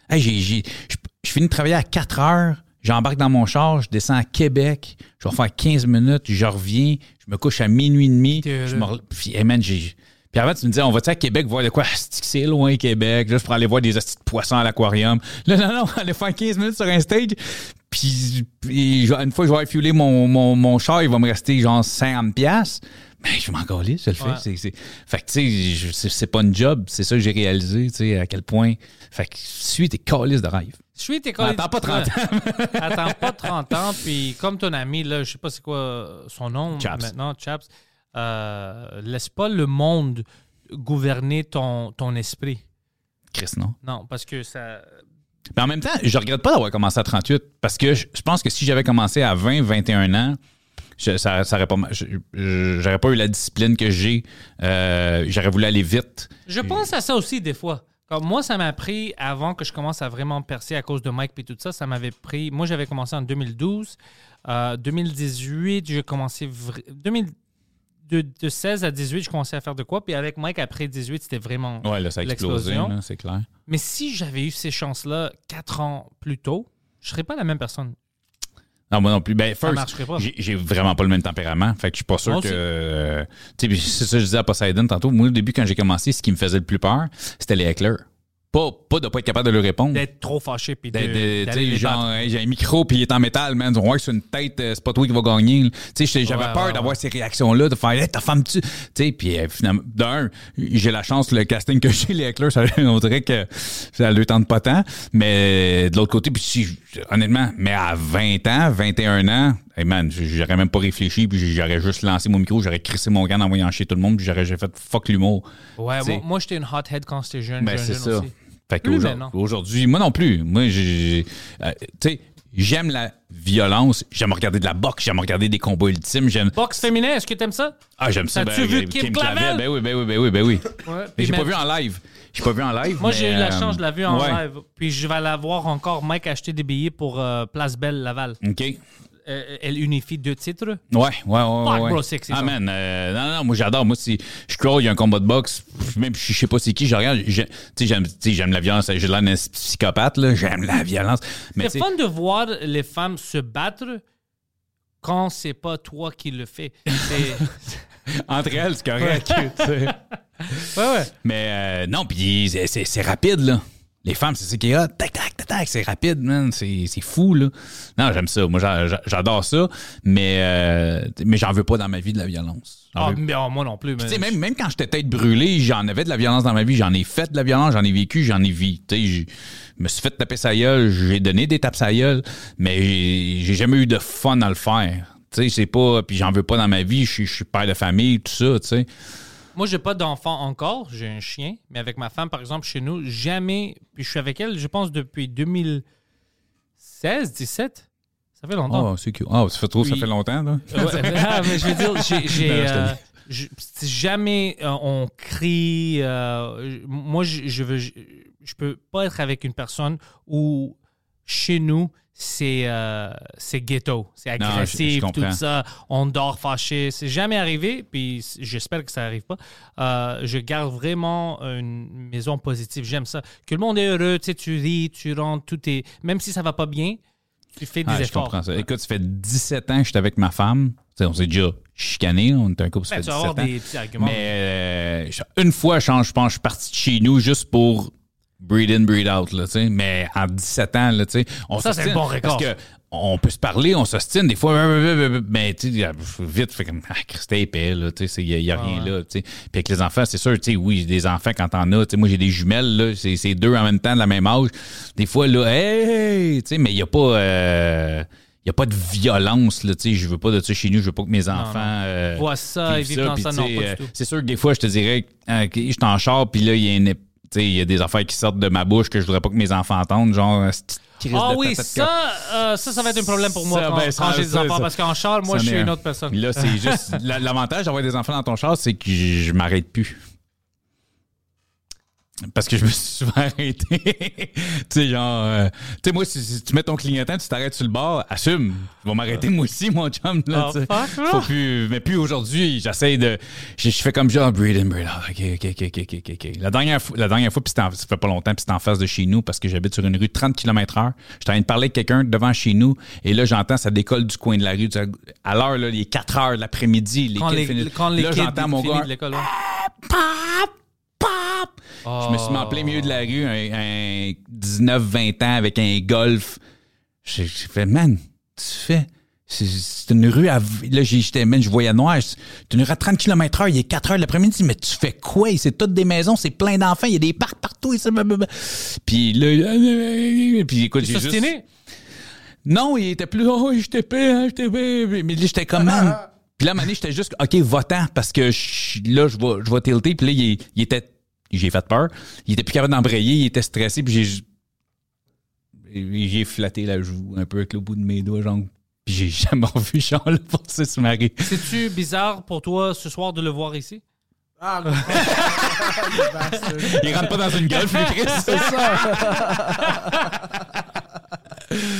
Hey, j'ai, j'ai- je, je finis de travailler à 4 heures. J'embarque dans mon char, je descends à Québec. Je vais faire 15 minutes, je reviens. Je me couche à minuit et demi. Je me puis, hey, man, j'ai. Puis avant, tu me disais, on va-tu à Québec voir de quoi? Que C'est loin, Québec? Juste pour aller voir des hosties de poissons à l'aquarium. Là, non, non, aller faire 15 minutes sur un stage. Puis, puis je- une fois que je vais refueler mon, mon, mon char, il va me rester genre 50$. piastres. Mais je m'en calisse, je le fais. Ouais. Fait que, tu sais, je- c'est, pas une job. C'est ça que j'ai réalisé, tu sais, à quel point. Fait que, suis tes calices de rêve. Je suis tes collègues. Attends pas 30 ans. Attends pas 30 ans. Puis comme ton ami, là, je sais pas c'est quoi son nom Chaps. maintenant, Chaps, euh, laisse pas le monde gouverner ton, ton esprit. Chris, non? Non, parce que ça... Mais en même temps, je regrette pas d'avoir commencé à 38 parce que je, je pense que si j'avais commencé à 20, 21 ans, je- ça, ça aurait pas, j'aurais pas eu la discipline que j'ai. Euh, j'aurais voulu aller vite. Je pense à ça aussi des fois. Comme moi, ça m'a pris, avant que je commence à vraiment percer à cause de Mike et tout ça, ça m'avait pris. Moi, j'avais commencé en 2012. Euh, 2018, j'ai commencé. vra- 2000 de, de 16 à 18, je commençais à faire de quoi. Puis avec Mike, après 18, c'était vraiment. Ouais, là, ça a explosé, c'est clair. Mais si j'avais eu ces chances-là 4 ans plus tôt, je serais pas la même personne. Non, moi non plus. Ben, first, j'ai- vraiment pas le même tempérament. Fait que je suis pas sûr Moi que. euh, tu sais, c'est ça que je disais à Poseidon tantôt. Moi, au début, quand j'ai commencé, ce qui me faisait le plus peur, c'était les hecklers. Pas, pas de pas être capable de leur répondre. D'être trop fâché. Puis de, De- de- tu d'aller sais, les genre, hey, j'ai un micro puis il est en métal, man. On voit que c'est une tête, euh, c'est pas toi qui va gagner. j'avais Ouais, peur ouais, d'avoir ouais. ces réactions-là, de faire, hey, ta femme, tu. Sais, puis euh, finalement, d'un, j'ai la chance, le casting que [LAUGHS] j'ai, les Hecklers, ça, on dirait que ça le tente pas tant. Mais de l'autre côté, puis si, honnêtement, mais à 20 ans, 21 ans, hey man, j'aurais même pas réfléchi, puis j'aurais juste lancé mon micro, j'aurais crissé mon gant en envoyant chier tout le monde, puis j'aurais j'ai fait fuck l'humour. Ouais, T'sais. moi, j'étais une hothead quand j'étais jeune. Ben, jeune, c'est jeune ça. aussi. Fait aujourd'hui, moi non plus. Moi, j'ai, euh, tu sais, j'aime la violence, j'aime regarder de la boxe, j'aime regarder des combats ultimes, j'aime. Boxe féminin, est-ce que t'aimes ça? Ah, j'aime ça. T'as-tu vu Kim Clavel? Ben oui, ben oui, ben oui, ben oui. Ouais, j'ai pas vu en live. J'ai pas vu en live. Moi, j'ai eu la euh, chance, je l'ai vu en ouais. live. Puis je vais la voir encore. Mike a acheté des billets pour euh, Place Belle Laval. OK. Euh, elle unifie deux titres? Ouais, ouais, ouais. Fuck, ouais. bro, c'est excellent. Ah, man. euh, non, non, moi, j'adore. Moi, si je scroll, il y a un combat de boxe, même si je sais pas c'est qui, je regarde. je- Tu sais, j'aime, la violence. J'ai l'air d'un psychopathe, là. J'aime la violence. Mais, C'est fun de voir les femmes se battre quand c'est pas toi qui le fais. C'est- [LAUGHS] entre elles, c'est correct. [LAUGHS] ouais, ouais. Mais euh, non, puis c'est- c'est c'est rapide, là. Les femmes, c'est ça qui est hot. Tac, tac, tac, tac, c'est rapide, man. C'est fou, là. Non, j'aime ça. Moi, j'a- j'a- j'adore ça. Mais, euh, mais j'en veux pas dans ma vie de la violence. Ah, mais, oh, moi non plus. Mais... Tu sais, même, même quand j'étais tête brûlée, j'en avais de la violence dans ma vie. J'en ai fait de la violence, j'en ai vécu, j'en ai vu. Tu sais, je me suis fait taper sa gueule, j'ai donné des tapes sa gueule, mais j'ai jamais eu de fun à le faire. Tu sais, c'est pas... Puis j'en veux pas dans ma vie. Je suis père de famille, tout ça, tu sais. Moi, j'ai pas d'enfant encore. J'ai un chien. Mais avec ma femme, par exemple, chez nous, jamais. Puis je suis avec elle, je pense, depuis 2016, 17. Ça fait longtemps. Oh, c'est cute. Oh, ça fait trop, ça fait longtemps, là. Ouais, ah, mais je veux dire, j'ai, euh, jamais euh, on crie. euh, moi, je, je veux, je, je peux pas être avec une personne où chez nous c'est euh, c'est ghetto, c'est Non, je- je agressif, tout ça. On dort fâché. C'est jamais arrivé, puis j'espère que ça arrive pas. Euh, je garde vraiment une maison positive. J'aime ça. Que le monde est heureux, tu sais, tu ris, tu rentres, tout est. Même si ça va pas bien, tu fais des Ah, je efforts. comprends ça. Écoute, ça fait 17 ans que je suis avec ma femme. On s'est déjà chicané. On est un couple, ça Ben, fait tu vas avoir 17 ans. des petits arguments. Mais euh, je- une fois, je, pense, je pense que je suis parti de chez nous juste pour breed in, breed out. Là, tu sais. mais en 17 ans, là, tu sais, on Ça, c'est le bon record. Parce que on peut se parler, on s'ostine des fois, mais tu sais, vite, fait comme, ah, Christ, épais, là, tu sais, il n'y a, rien ouais. là, tu sais. Puis avec les enfants, c'est sûr, tu sais, oui, des enfants quand t'en as, tu sais, moi j'ai des jumelles, là, c'est deux en même temps de la même âge. Des fois, là, hey, tu sais, mais il n'y a pas. euh, il n'y a pas de violence, là, tu sais, je veux pas de ça chez nous, je veux pas que mes enfants... euh, Vois ça, ils vivent ça, non, pas du euh, tout. C'est sûr que des fois, je te dirais, euh, je suis en char, puis là, il y a une- il y a des affaires qui sortent de ma bouche que je voudrais pas que mes enfants entendent, genre, euh, Ah oui, ça, euh, ça, ça va être un problème pour moi Ça, quand, ben, quand j'ai des enfants. parce qu'en char, moi, je suis une un. autre personne. Là, c'est juste. la- L'avantage d'avoir des enfants dans ton char, c'est que je m'arrête plus. Parce que je me suis souvent [LAUGHS] arrêté. tu sais, genre. euh, tu sais, moi, si, si tu mets ton clignotant, tu t'arrêtes sur le bord, assume. Je vais m'arrêter moi aussi, mon chum. Là, Oh. Faut plus. Mais plus aujourd'hui, j'essaie de. Je, fais comme genre, breathe in, breathe out. OK, OK, OK, OK, OK, OK. La dernière fois, la dernière fois puis ça fait pas longtemps, puis c'était en face de chez nous parce que j'habite sur une rue 30 km/h. J'étais en train de parler avec quelqu'un devant chez nous et là, j'entends ça décolle du coin de la rue. À l'heure, là, il est 4 heures de l'après-midi. Les Quand les, quand les là, j'entends mon gars. de Je me suis mis en plein milieu de la rue, un, un 19-20 ans avec un golf. J'ai fait, man, tu fais. C'est une rue à. Là, j'étais, man, je voyais noir. C'est une rue à 30 km/h, il est 4 heures l'après-midi. Mais tu fais quoi? C'est toutes des maisons, c'est plein d'enfants, il y a des parcs partout. Et ça, puis là, [LAUGHS] puis écoute, j'ai juste. Non, il était plus. Oh, j'étais paix, hein, j'étais paix. Mais là, j'étais comme, man. Puis là, à un moment donné, j'étais juste, OK, votant, parce que je- là, je vais, je vais tilter. Puis là, il, il était. J'ai fait peur. Il était plus capable d'embrayer, il était stressé. Puis j'ai. J'ai flatté la joue un peu avec le bout de mes doigts, genre. Puis j'ai [LAUGHS] jamais revu Jean-Luc Forcé se marier. C'est-tu bizarre pour toi ce soir de le voir ici? Ah, [LAUGHS] Il rentre pas dans une lui, Chris. [LAUGHS] c'est ça.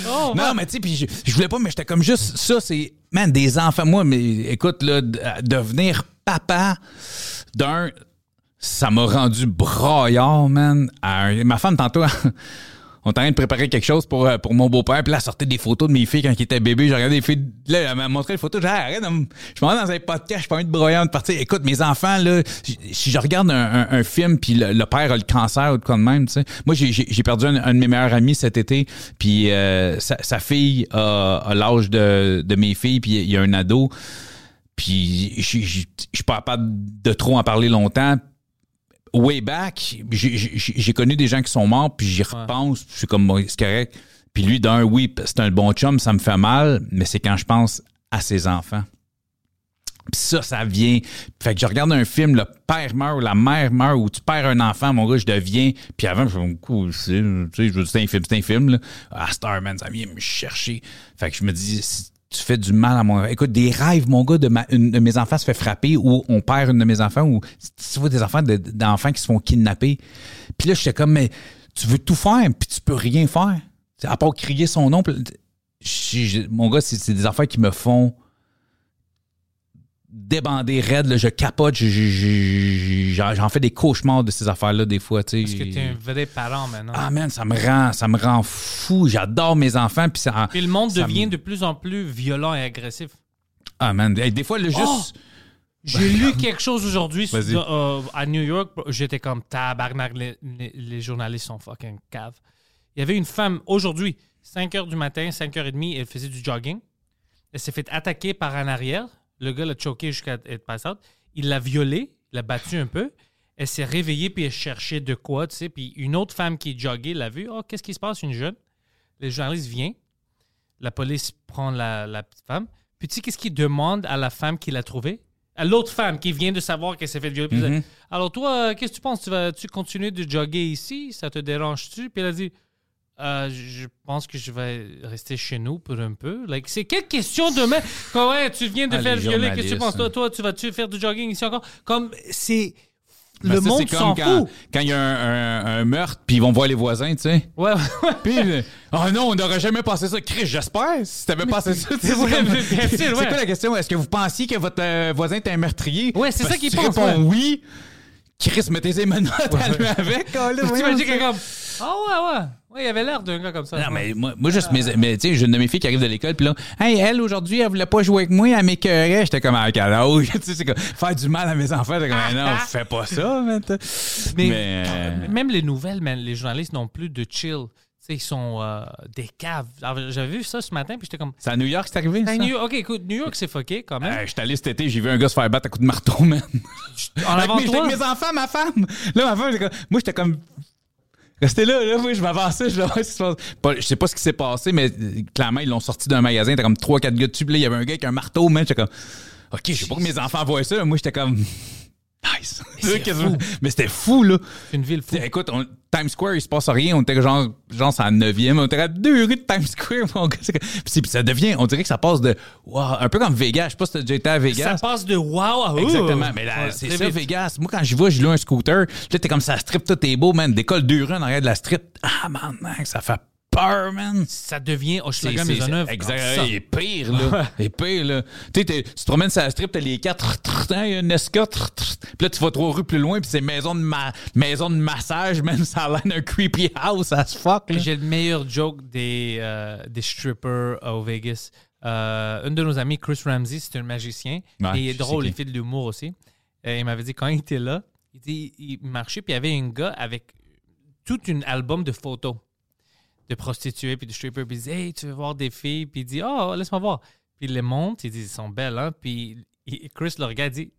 Oh, Non, mais tu sais, puis je, je voulais pas, mais j'étais comme juste, ça, c'est, man, des enfants. Moi, mais écoute, là, de- devenir papa d'un, ça m'a rendu braillard, man. Ma femme, tantôt, [LAUGHS] on est en de préparer quelque chose pour, euh, pour mon beau-père, puis là, elle sortait des photos de mes filles quand ils étaient bébés. J'ai regardé les filles, là, elle m'a montré les photos. J'ai dit, arrête, de me- je m'en vais dans un podcast, je pas envie de broyer de partir. Écoute, mes enfants, là, si je regarde un, un- un film, puis le, le père a le cancer ou de quoi de même, tu sais. Moi, j'ai- perdu un, un de mes meilleurs amis cet été, puis euh, sa, sa fille a, a l'âge de, de mes filles, puis il y a un ado. Puis je suis pas capable de trop en parler longtemps. Way back, j'ai- connu des gens qui sont morts, puis j'y repense, puis je suis comme, c'est correct. Puis lui, d'un, oui, c'est un bon chum, ça me fait mal, mais c'est quand je pense à ses enfants. Puis ça, ça vient. Fait que je regarde un film, le père meurt ou la mère meurt ou tu perds un enfant, mon gars, je deviens. Puis avant, je me cool, c'est, tu sais, je veux dire, c'est un film, c'est un film, là. Ah, Starman, ça vient me chercher. Fait que je me dis, si tu fais du mal à mon. Écoute, des rêves, mon gars, de, ma, une de mes enfants se fait frapper ou on perd une de mes enfants ou tu vois des enfants de- d'enfants qui se font kidnapper. Puis là, j'étais comme, mais tu veux tout faire, puis tu peux rien faire. À part crier son nom. mon gars, c'est c'est des affaires qui me font débander raide, là, je capote, j'en fais des cauchemars de ces affaires-là des fois, Parce que t'es un vrai parent maintenant. Ah man, ça me rend, ça me rend fou. J'adore mes enfants, puis ça. Puis le monde devient me- de plus en plus violent et agressif. Ah man, Hey, des fois le juste. Oh! J'ai lu quelque chose aujourd'hui euh, à New York. J'étais comme tabarnak, les, les- les journalistes sont fucking caves. Il y avait une femme aujourd'hui, 5 h du matin, 5h30, elle faisait du jogging. Elle s'est fait attaquer par en arrière. Le gars l'a choqué jusqu'à être pass out. Il l'a violée, il l'a battue un peu. Elle s'est réveillée puis elle cherchait de quoi, tu sais. Puis une autre femme qui joguait l'a vue. Oh, qu'est-ce qui se passe, une jeune? Le journaliste vient. La police prend la, la petite femme. Puis tu sais, qu'est-ce qu'il demande à la femme qui l'a trouvée? À l'autre femme qui vient de savoir qu'elle s'est fait violer. Dit, Alors toi, euh, qu'est-ce que tu penses? Tu vas-tu continuer de jogger ici? Ça te dérange-tu? Puis elle a dit, Euh, je pense que je vais rester chez nous pour un peu. Like, c'est quelle question de mec? Comme, ouais, tu viens de Ah, faire violer, qu'est-ce que tu penses? Toi, toi, tu vas-tu faire du jogging ici encore? Comme, c'est... Ben, le ça, monde s'en quand, fout. quand il y a un, un- un meurtre, puis ils vont voir les voisins, tu sais. Ouais, ouais. Puis, euh, oh non, on n'aurait jamais passé ça. Chris, j'espère. Si t'avais passé ça, tu sais, [LAUGHS] Ouais, c'est ouais. quoi la question? Est-ce que vous pensiez que votre euh, voisin était un meurtrier? Ouais, c'est ça qu'il que tu pense, réponds ouais. oui. Chris, mettez les menottes à lui avec. oh, comme, ah ouais, ouais. Ouais, il avait l'air d'un gars comme ça. Non, mais moi, moi juste, mes, mais, tu sais, j'ai une de mes filles qui arrive de l'école, puis là, hey, elle, aujourd'hui, elle voulait pas jouer avec moi, elle m'écœurait. J'étais comme, ah, calme, [LAUGHS] tu sais, c'est comme, faire du mal à mes enfants, j'étais comme, Ah, non, [LAUGHS] fais pas ça, maintenant. Mais, Mais, euh, même les nouvelles, man, les journalistes n'ont plus de chill. Ils sont euh, des caves. J'avais vu ça ce matin, puis j'étais comme. c'est à New York, c'est arrivé, ça? New- ok, écoute, New York, c'est fucké quand même. J'étais allé cet été, j'ai vu un gars se faire battre à coups de marteau, man. [LAUGHS] en Avec avant mes, avec mes enfants, ma femme. Là, ma femme, moi, j'étais comme. Restez là, là, moi, je m'avançais, je voir ce qui se passe. Pas- je sais pas ce qui s'est passé, mais euh, clairement, ils l'ont sorti d'un magasin, t'as comme 3-4 gars dessus, puis là, il y avait un gars avec un marteau, man. J'étais comme, OK, je sais pas que mes enfants voient ça. Moi, j'étais comme, nice. [LAUGHS] fou. Mais c'était fou, là. C'est une ville fou. Écoute, on- Times Square, il se passe rien. On était genre, genre c'est à la 9e. On était à deux rues de Times Square, [LAUGHS] mon gars. Puis ça devient, on dirait que ça passe de, wow, un peu comme Vegas. Je sais pas si t'as déjà été à Ça Vegas. passe de wow à ouh. Exactement. Mais là, Ouais, c'est ça, vite. Vegas. Moi, quand j'y vais, je loue un scooter. Là, t'es comme ça strip, tout est beau, man. Décolle deux rues en arrière de la strip. Ah, man, man, ça fait peur, man. Ça devient Hochelaga Maisonneuve. Exact. Il est pire, là. Il est pire, là. Tu te promènes sur la strip, t'as les quatre, il y a une escorte. Puis là, tu vas trois rues plus loin, puis c'est maison de, ma- maison de massage, même [LAUGHS] ça a l'air d'un creepy house as fuck. J'ai le meilleur joke des, euh, des strippers au Vegas. Euh, un de nos amis, Chris Ramsey, c'est un magicien. Ouais, et il est drôle, il fait de l'humour aussi. Euh, il m'avait dit quand il était là, il, dit, il marchait, puis il y avait un gars avec tout un album de photos de prostituées puis de strippers. Puis il dit Hey, tu veux voir des filles? Puis il dit Oh, laisse-moi voir. Puis il les monte, il dit Elles sont belles, hein. Puis Chris le regarde, il dit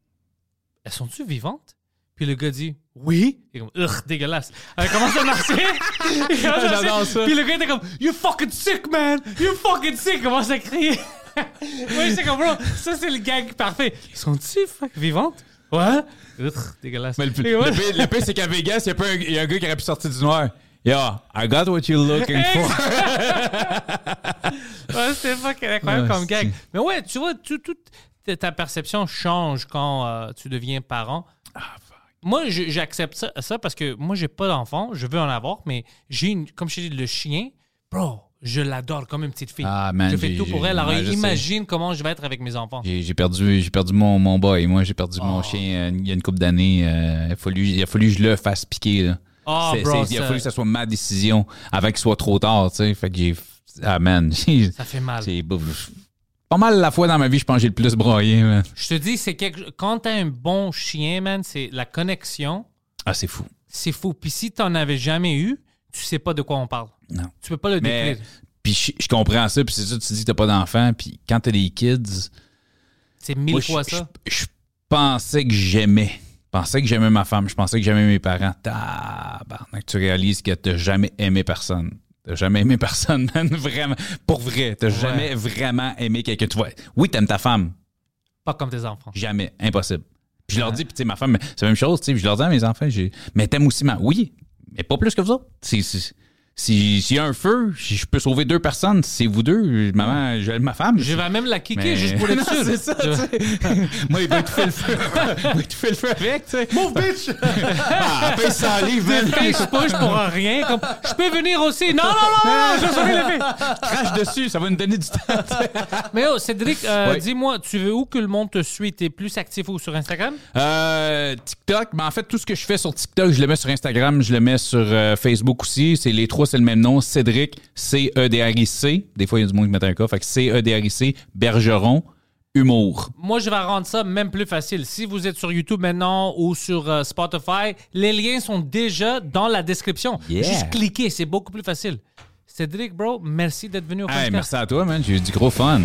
Elles sont-tu vivantes? Puis le gars dit Oui. Il est comme Ugh, dégueulasse. Elle commence à marcher. J'adore ça. Puis le gars était comme You fucking sick, man. You fucking sick. Il commence à crier. [LAUGHS] oui, c'est comme bro, ça c'est le gag parfait. Sont-tu fuck vivantes? Ouais. Ugh, dégueulasse. Mais le, le pire, le pire, c'est qu'à Vegas, il y a pas un, il y a un gars qui aurait pu sortir du noir. Yeah, I got what you're looking for. [LAUGHS] Ouais, c'était fucking incroyable Ouais, comme gag. c'est- Mais ouais, tu vois, tout, ta- perception change quand euh, tu deviens parent. Ah, moi, je- j'accepte ça, ça parce que moi, j'ai pas d'enfant. Je veux en avoir, mais j'ai une, comme je dit, le chien, bro, je l'adore comme une petite fille. Ah, man, je fais tout pour elle. Alors, ouais, imagine comment je vais être avec mes enfants. J'ai j'ai perdu, j'ai perdu mon, mon boy. Moi, j'ai perdu Oh. mon chien euh, il y a une couple d'années. euh, il, a fallu, il a fallu que je le fasse piquer. Là. Oh, bro, c'est- il a fallu que ça soit ma décision avant qu'il soit trop tard. tu sais. Fait que j'ai. Ah, man. [LAUGHS] Ça fait mal. C'est pas mal la fois dans ma vie, je pense que j'ai le plus broyé. man. Je te dis, c'est quelque... quand t'as un bon chien, man, c'est la connexion, Ah, c'est fou. c'est fou. Puis si t'en avais jamais eu, tu sais pas de quoi on parle. Non. Tu peux pas le décrire. puis je, je comprends ça. Puis c'est ça, tu dis que t'as pas d'enfant. Puis quand t'as des kids, C'est mille moi, fois je, ça. Je, je pensais que j'aimais. Je pensais que j'aimais ma femme. Je pensais que j'aimais mes parents. Tabarnak, tu réalises que t'as jamais aimé personne. T'as jamais aimé personne, [LAUGHS] man. Vraiment. Pour vrai. T'as jamais vraiment aimé quelqu'un. Tu vois, oui, t'aimes ta femme. Pas comme tes enfants. Jamais. Impossible. Puis je leur dis, puis tu sais, ma femme, c'est la même chose, tu sais. Je leur dis à mes enfants, j'ai- mais t'aimes aussi ma. Oui, mais pas plus que vous autres. C'est- Si- S'il y a un feu, si je peux sauver deux personnes, c'est vous deux. Maman, j'aime ma femme. Je vais même la kicker Mais- juste pour [LAUGHS] être Non, sûr. c'est ça, tu sais. [LAUGHS] Moi, il va étouffer le feu. il va étouffer le feu avec, tu sais. Move, bitch! [LAUGHS] Ah, paye 100 livres, man. Face push pour rien. Comme, je peux venir aussi. Non, non, non, non, je vais sauver le fait. Crache dessus, ça va nous donner du temps. Mais oh, Cédric, euh, dis-moi, tu veux où que le monde te suit? T'es plus actif où sur Instagram? Euh, TikTok, mais en fait, tout ce que je fais sur TikTok, je le mets sur Instagram, je le mets sur euh, Facebook aussi. C'est les trois, c'est le même nom. Cédric, C-E-D-R-I-C. Des fois, il y a du monde qui met un cas. Fait que C-E-D-R-I-C, Bergeron, Humour. Moi, je vais rendre ça même plus facile. Si vous êtes sur YouTube maintenant ou sur euh, Spotify, les liens sont déjà dans la description. Yeah. Juste cliquez, c'est beaucoup plus facile. Cédric, bro, merci d'être venu au Hey, podcast. merci à toi, man. J'ai eu du gros fun.